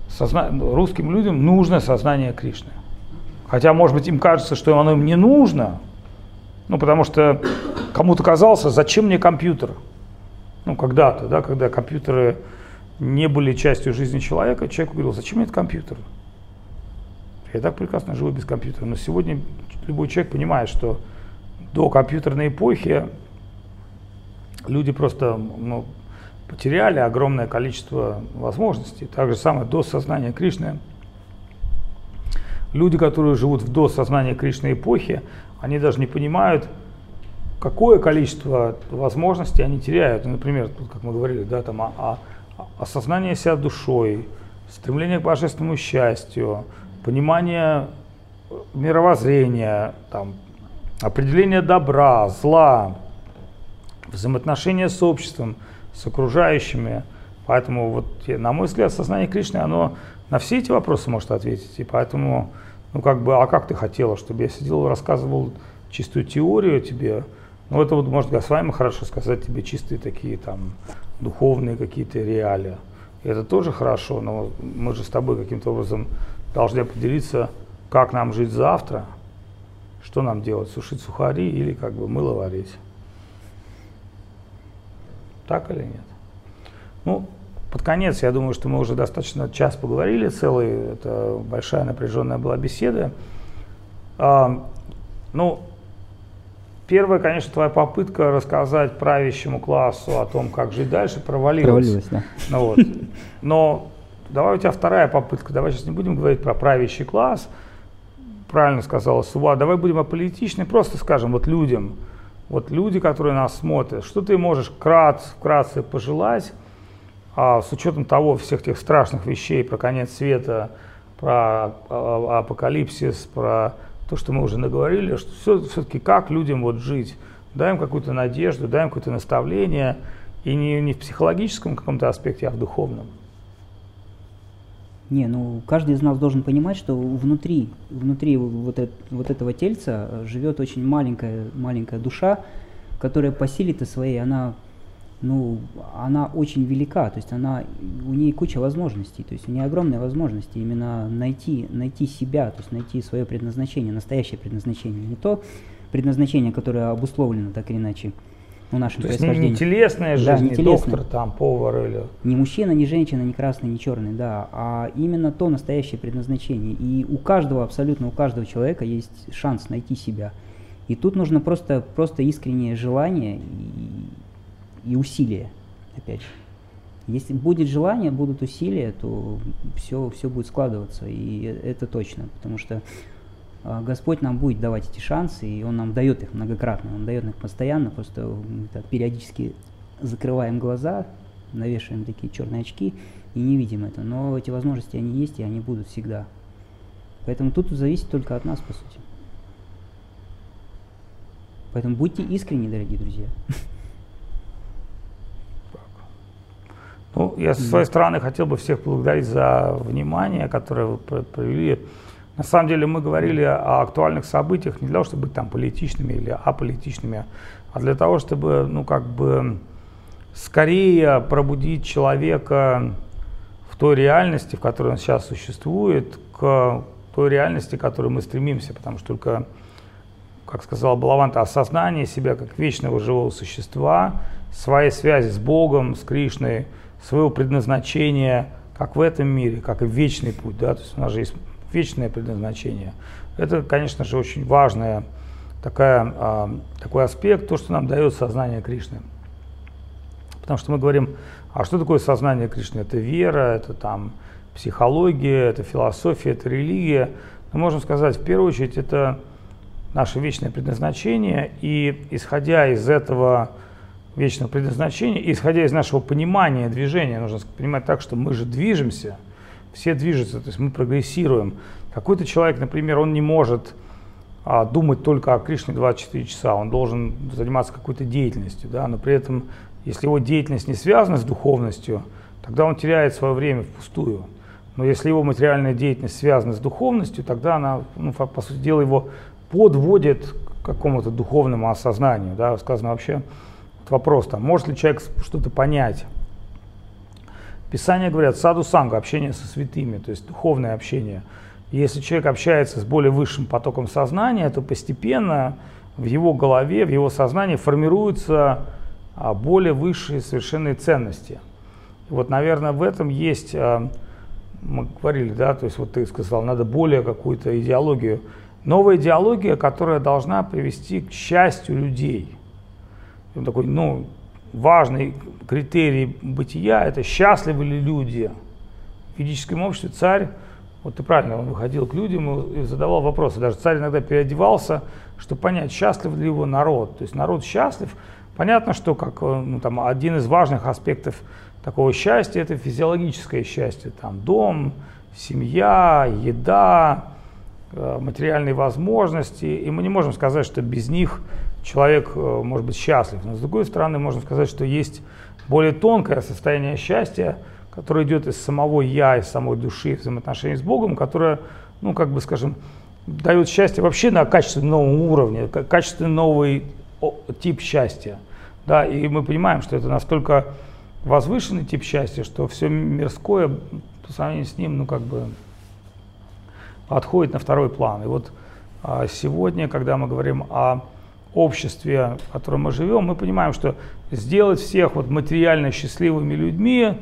созна... русским людям нужно сознание Кришны. Хотя, может быть, им кажется, что оно им не нужно, ну, потому что кому-то казалось, зачем мне компьютер? Ну, когда-то, да, когда компьютеры не были частью жизни человека, человек говорил, зачем мне этот компьютер? Я так прекрасно живу без компьютера. Но сегодня любой человек понимает, что до компьютерной эпохи люди просто ну, потеряли огромное количество возможностей. Так же самое до сознания Кришны. Люди, которые живут в до сознания Кришны эпохи, они даже не понимают, какое количество возможностей они теряют. Ну, например, тут, как мы говорили, да, там, о, о, осознание себя душой, стремление к божественному счастью, понимание мировоззрения, там, определение добра, зла, взаимоотношения с обществом, с окружающими. Поэтому, вот, на мой взгляд, сознание Кришны, оно на все эти вопросы может ответить. И поэтому, ну как бы, а как ты хотела, чтобы я сидел и рассказывал чистую теорию тебе? Ну это вот может Госвами хорошо сказать тебе чистые такие там духовные какие-то реалии. И это тоже хорошо, но мы же с тобой каким-то образом должны поделиться, как нам жить завтра, что нам делать, сушить сухари или как бы мыло варить. Так или нет? Ну, под конец, я думаю, что мы уже достаточно час поговорили целый, это большая напряженная была беседа. А, ну, первая, конечно, твоя попытка рассказать правящему классу о том, как жить дальше, провалилась. Провалилась, да. Ну, вот. Но давай у тебя вторая попытка, давай сейчас не будем говорить про правящий класс, правильно сказала Сува, давай будем аполитичны, просто скажем вот людям, вот люди, которые нас смотрят, что ты можешь вкратце, вкратце пожелать, а, с учетом того всех тех страшных вещей про конец света, про а, апокалипсис, про то, что мы уже наговорили, что все, все-таки как людям вот жить, дай им какую-то надежду, дай им какое-то наставление, и не, не в психологическом каком-то аспекте, а в духовном. Не, ну каждый из нас должен понимать, что внутри, внутри вот, это, вот этого тельца живет очень маленькая, маленькая душа, которая по силе-то своей, она, ну, она очень велика, то есть она, у нее куча возможностей, то есть у нее огромные возможности именно найти, найти себя, то есть найти свое предназначение, настоящее предназначение, не то предназначение, которое обусловлено так или иначе ну, нашем То есть не, не телесная жизнь, да, не, не доктор, там, повар или... Не мужчина, не женщина, не красный, не черный, да, а именно то настоящее предназначение. И у каждого, абсолютно у каждого человека есть шанс найти себя. И тут нужно просто, просто искреннее желание и, и усилие, опять же. Если будет желание, будут усилия, то все, все будет складываться, и это точно, потому что Господь нам будет давать эти шансы, и Он нам дает их многократно, Он дает их постоянно, просто так периодически закрываем глаза, навешиваем такие черные очки и не видим это. Но эти возможности, они есть, и они будут всегда. Поэтому тут зависит только от нас, по сути. Поэтому будьте искренни, дорогие друзья. Ну, я со своей стороны хотел бы всех благодарить за внимание, которое вы провели. На самом деле мы говорили о актуальных событиях не для того, чтобы быть там политичными или аполитичными, а для того, чтобы, ну, как бы скорее пробудить человека в той реальности, в которой он сейчас существует, к той реальности, к которой мы стремимся, потому что только, как сказал Балаванта, осознание себя как вечного живого существа, своей связи с Богом, с Кришной, своего предназначения, как в этом мире, как и в вечный путь, да, то есть у нас же есть вечное предназначение. Это, конечно же, очень важный такая, а, такой аспект, то, что нам дает сознание Кришны. Потому что мы говорим, а что такое сознание Кришны? Это вера, это там психология, это философия, это религия. Мы можем сказать, в первую очередь, это наше вечное предназначение, и исходя из этого вечного предназначения, исходя из нашего понимания движения, нужно понимать так, что мы же движемся – все движутся, то есть мы прогрессируем. Какой-то человек, например, он не может а, думать только о Кришне 24 часа, он должен заниматься какой-то деятельностью, да, но при этом, если его деятельность не связана с духовностью, тогда он теряет свое время впустую. Но если его материальная деятельность связана с духовностью, тогда она, ну, по сути дела, его подводит к какому-то духовному осознанию. Да? Сказано вообще вот вопрос, там, может ли человек что-то понять Писания говорят саду санга, общение со святыми, то есть духовное общение. Если человек общается с более высшим потоком сознания, то постепенно в его голове, в его сознании формируются а, более высшие совершенные ценности. И вот, наверное, в этом есть, а, мы говорили, да, то есть вот ты сказал, надо более какую-то идеологию. Новая идеология, которая должна привести к счастью людей. Он такой, ну, важный критерий бытия – это счастливы ли люди. В ведическом обществе царь, вот ты правильно, он выходил к людям и задавал вопросы. Даже царь иногда переодевался, чтобы понять, счастлив ли его народ. То есть народ счастлив. Понятно, что как, э, ну, там, один из важных аспектов такого счастья – это физиологическое счастье. Там дом, семья, еда, э, материальные возможности. И мы не можем сказать, что без них человек э, может быть счастлив. Но с другой стороны, можно сказать, что есть более тонкое состояние счастья, которое идет из самого я, из самой души, взаимоотношений с Богом, которое, ну, как бы, скажем, дает счастье вообще на качественно новом уровне, качественно новый тип счастья. Да, и мы понимаем, что это настолько возвышенный тип счастья, что все мирское по сравнению с ним, ну, как бы, отходит на второй план. И вот а, сегодня, когда мы говорим о обществе, в котором мы живем, мы понимаем, что сделать всех вот материально счастливыми людьми,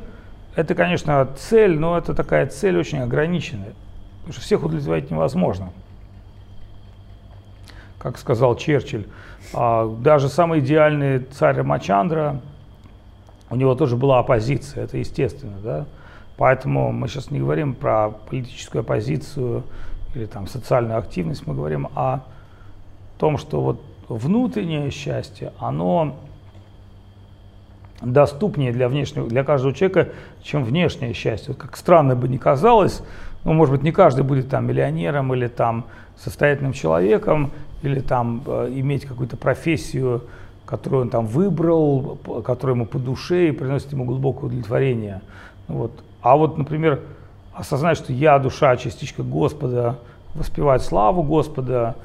это, конечно, цель, но это такая цель очень ограниченная, потому что всех удовлетворить невозможно. Как сказал Черчилль, а, даже самый идеальный царь Рамачандра, у него тоже была оппозиция, это естественно, да. Поэтому мы сейчас не говорим про политическую оппозицию или там социальную активность, мы говорим о том, что вот внутреннее счастье, оно доступнее для внешнего, для каждого человека, чем внешнее счастье. Вот как странно бы ни казалось, ну, может быть, не каждый будет там миллионером или там состоятельным человеком, или там э, иметь какую-то профессию, которую он там выбрал, которая ему по душе и приносит ему глубокое удовлетворение. Вот. А вот, например, осознать, что я душа, частичка Господа, воспевать славу Господа,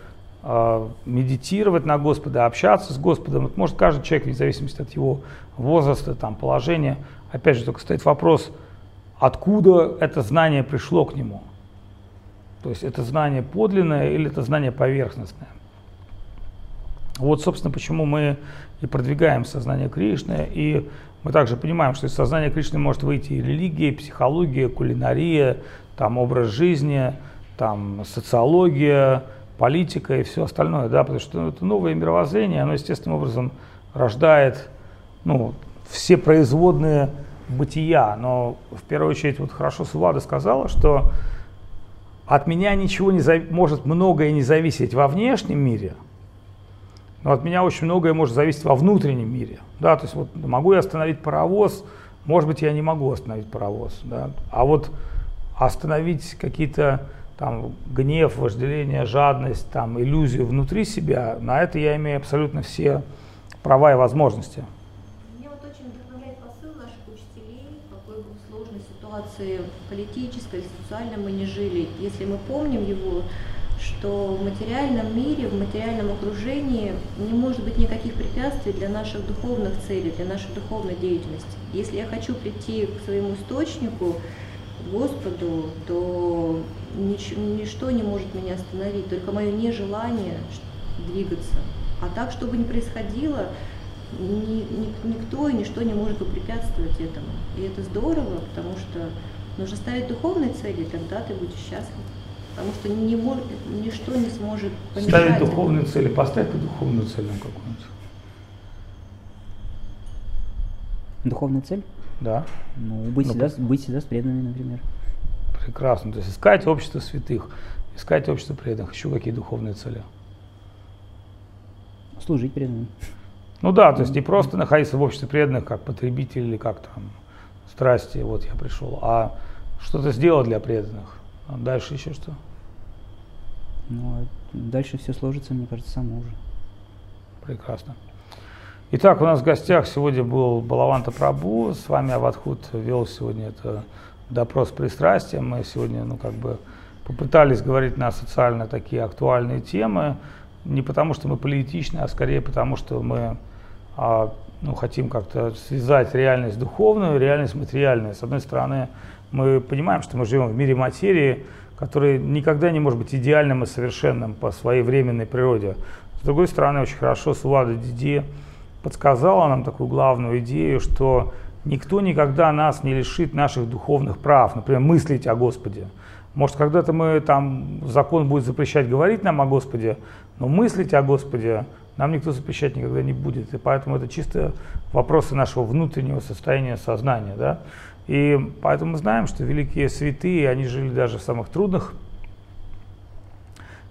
медитировать на Господа, общаться с Господом. Вот может каждый человек, вне зависимости от его возраста, там, положения. Опять же, только стоит вопрос, откуда это знание пришло к нему. То есть это знание подлинное или это знание поверхностное. Вот, собственно, почему мы и продвигаем сознание Кришны, и мы также понимаем, что из сознания Кришны может выйти и религия, и психология, кулинария, там образ жизни, там социология, политика и все остальное, да, потому что это новое мировоззрение, оно естественным образом рождает, ну, все производные бытия, но в первую очередь вот хорошо Сувада сказала, что от меня ничего не зав... может многое не зависеть во внешнем мире – но от меня очень многое может зависеть во внутреннем мире. Да, то есть вот могу я остановить паровоз, может быть, я не могу остановить паровоз. Да, а вот остановить какие-то там гнев, вожделение, жадность, там иллюзию внутри себя, на это я имею абсолютно все права и возможности. Меня вот очень вдохновляет посыл наших учителей, какой бы сложной ситуации политической, социальной мы не жили. Если мы помним его, что в материальном мире, в материальном окружении не может быть никаких препятствий для наших духовных целей, для нашей духовной деятельности. Если я хочу прийти к своему источнику, Господу, то нич- ничто не может меня остановить, только мое нежелание двигаться. А так, чтобы не происходило, ни, ни, никто и ничто не может препятствовать этому. И это здорово, потому что нужно ставить духовные цели, тогда ты будешь счастлив потому что не может, ничто не сможет помешать. Ставить духовные цели, поставь духовную цель нам какую-нибудь. Духовная цель? Да. Ну, быть, ну, всегда, быть всегда с преданными, например. Прекрасно. То есть искать общество святых, искать общество преданных. Еще какие духовные цели? Служить преданным. Ну да, то есть не просто находиться в обществе преданных, как потребитель или как там страсти, вот я пришел, а что-то сделать для преданных. А дальше еще что? Ну, а дальше все сложится, мне кажется, само уже. Прекрасно. Итак, у нас в гостях сегодня был Балаванта Прабу, с вами Аватхут вел сегодня это допрос пристрастия. Мы сегодня, ну, как бы попытались говорить на социально такие актуальные темы, не потому что мы политичны, а скорее потому что мы а, ну, хотим как-то связать реальность духовную, реальность материальную. С одной стороны, мы понимаем, что мы живем в мире материи, который никогда не может быть идеальным и совершенным по своей временной природе. С другой стороны, очень хорошо Сулада Диди подсказала нам такую главную идею, что никто никогда нас не лишит наших духовных прав, например, мыслить о Господе. Может, когда-то мы там, закон будет запрещать говорить нам о Господе, но мыслить о Господе нам никто запрещать никогда не будет. И поэтому это чисто вопросы нашего внутреннего состояния сознания. Да? И поэтому мы знаем, что великие святые, они жили даже в самых трудных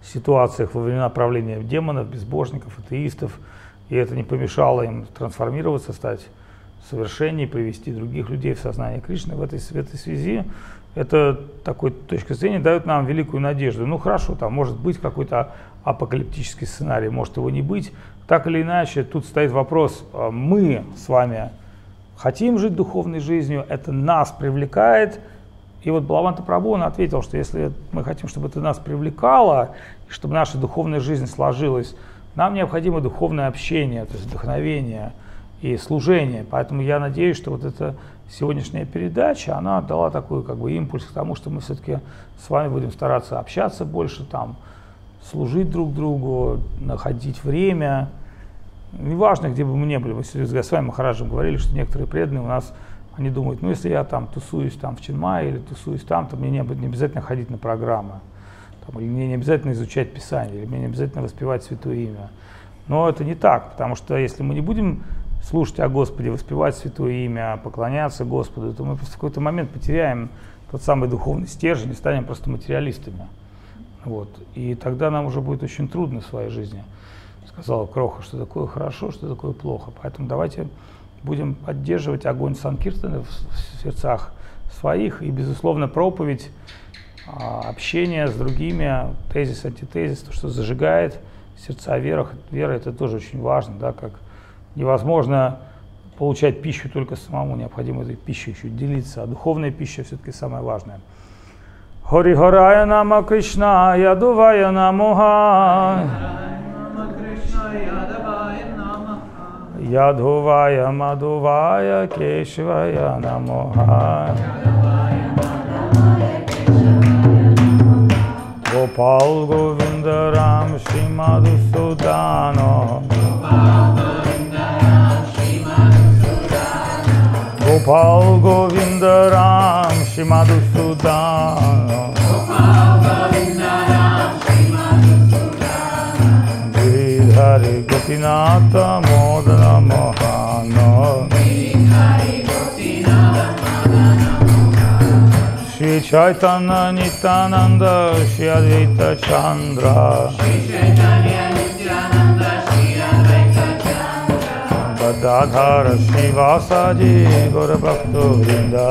ситуациях во времена правления демонов, безбожников, атеистов. И это не помешало им трансформироваться, стать совершеннее, привести других людей в сознание Кришны. В этой, в этой связи это такой точка зрения дает нам великую надежду. Ну хорошо, там может быть какой-то апокалиптический сценарий, может его не быть. Так или иначе, тут стоит вопрос, а мы с вами хотим жить духовной жизнью, это нас привлекает. И вот Балаванта Прабhu, он ответил, что если мы хотим, чтобы это нас привлекало, чтобы наша духовная жизнь сложилась, нам необходимо духовное общение, то есть вдохновение и служение. Поэтому я надеюсь, что вот эта сегодняшняя передача, она дала такой как бы импульс к тому, что мы все-таки с вами будем стараться общаться больше, там, служить друг другу, находить время, неважно, где бы мы ни были, мы с вами Махараджем говорили, что некоторые преданные у нас, они думают, ну если я там тусуюсь там в Чинмае или тусуюсь там, то мне не, не обязательно ходить на программы, там, или мне не обязательно изучать Писание, или мне не обязательно воспевать Святое Имя. Но это не так, потому что если мы не будем слушать о Господе, воспевать Святое Имя, поклоняться Господу, то мы в какой-то момент потеряем тот самый духовный стержень и станем просто материалистами. Вот. И тогда нам уже будет очень трудно в своей жизни сказал Кроха, что такое хорошо, что такое плохо. Поэтому давайте будем поддерживать огонь Санкиртана в сердцах своих и, безусловно, проповедь, а, общение с другими, тезис, антитезис, то, что зажигает сердца верах. Вера это тоже очень важно, да, как невозможно получать пищу только самому, необходимо этой пищей еще делиться, а духовная пища все-таки самое важное. Хори Харая Нама Кришна Ядувая Намуха Ядувая Мадувая Кешвая Намуха Gopal Govinda Ram Shri Madhusudano Gopal Govinda Ram Shri Madhusudano Giridhari Gopinata Shri Chaitanya Nityananda Shri Advaita Chandra Shri Shri Vasaji Chandra Bhakta Vrinda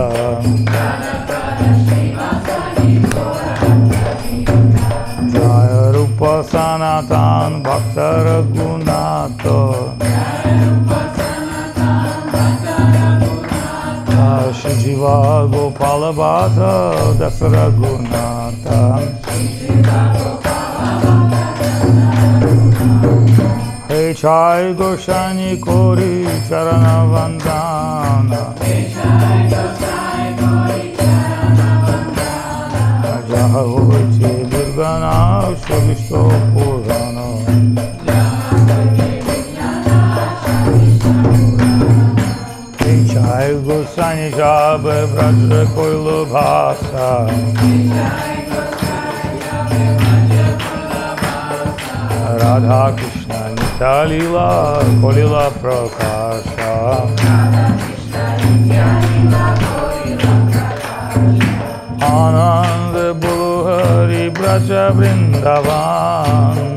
Jaya Rupa Sanatan Bhakta Raghunata Jaya Rupa Sanatan Bhakta Raghunata Raghunato Shiva Balabata Dasaragunata He Chai Goshani Kori Charanavandana He Chai Goshani Kori Charanavandana Jaha Uchi Durganav Shavishto নিজাব ব্রজ কৈল ভাষা রাধা কৃষ্ণ নিতালীলা কলিলা প্রকাশ আনন্দ বুহরি ব্রজ বৃন্দাবান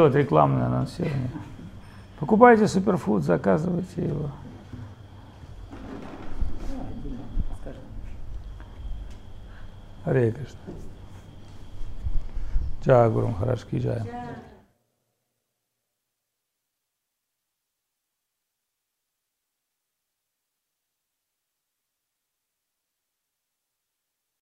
Сделать рекламное анонсирование. Покупайте суперфуд, заказывайте его. Джай Гуру Махарадж Ки Джай.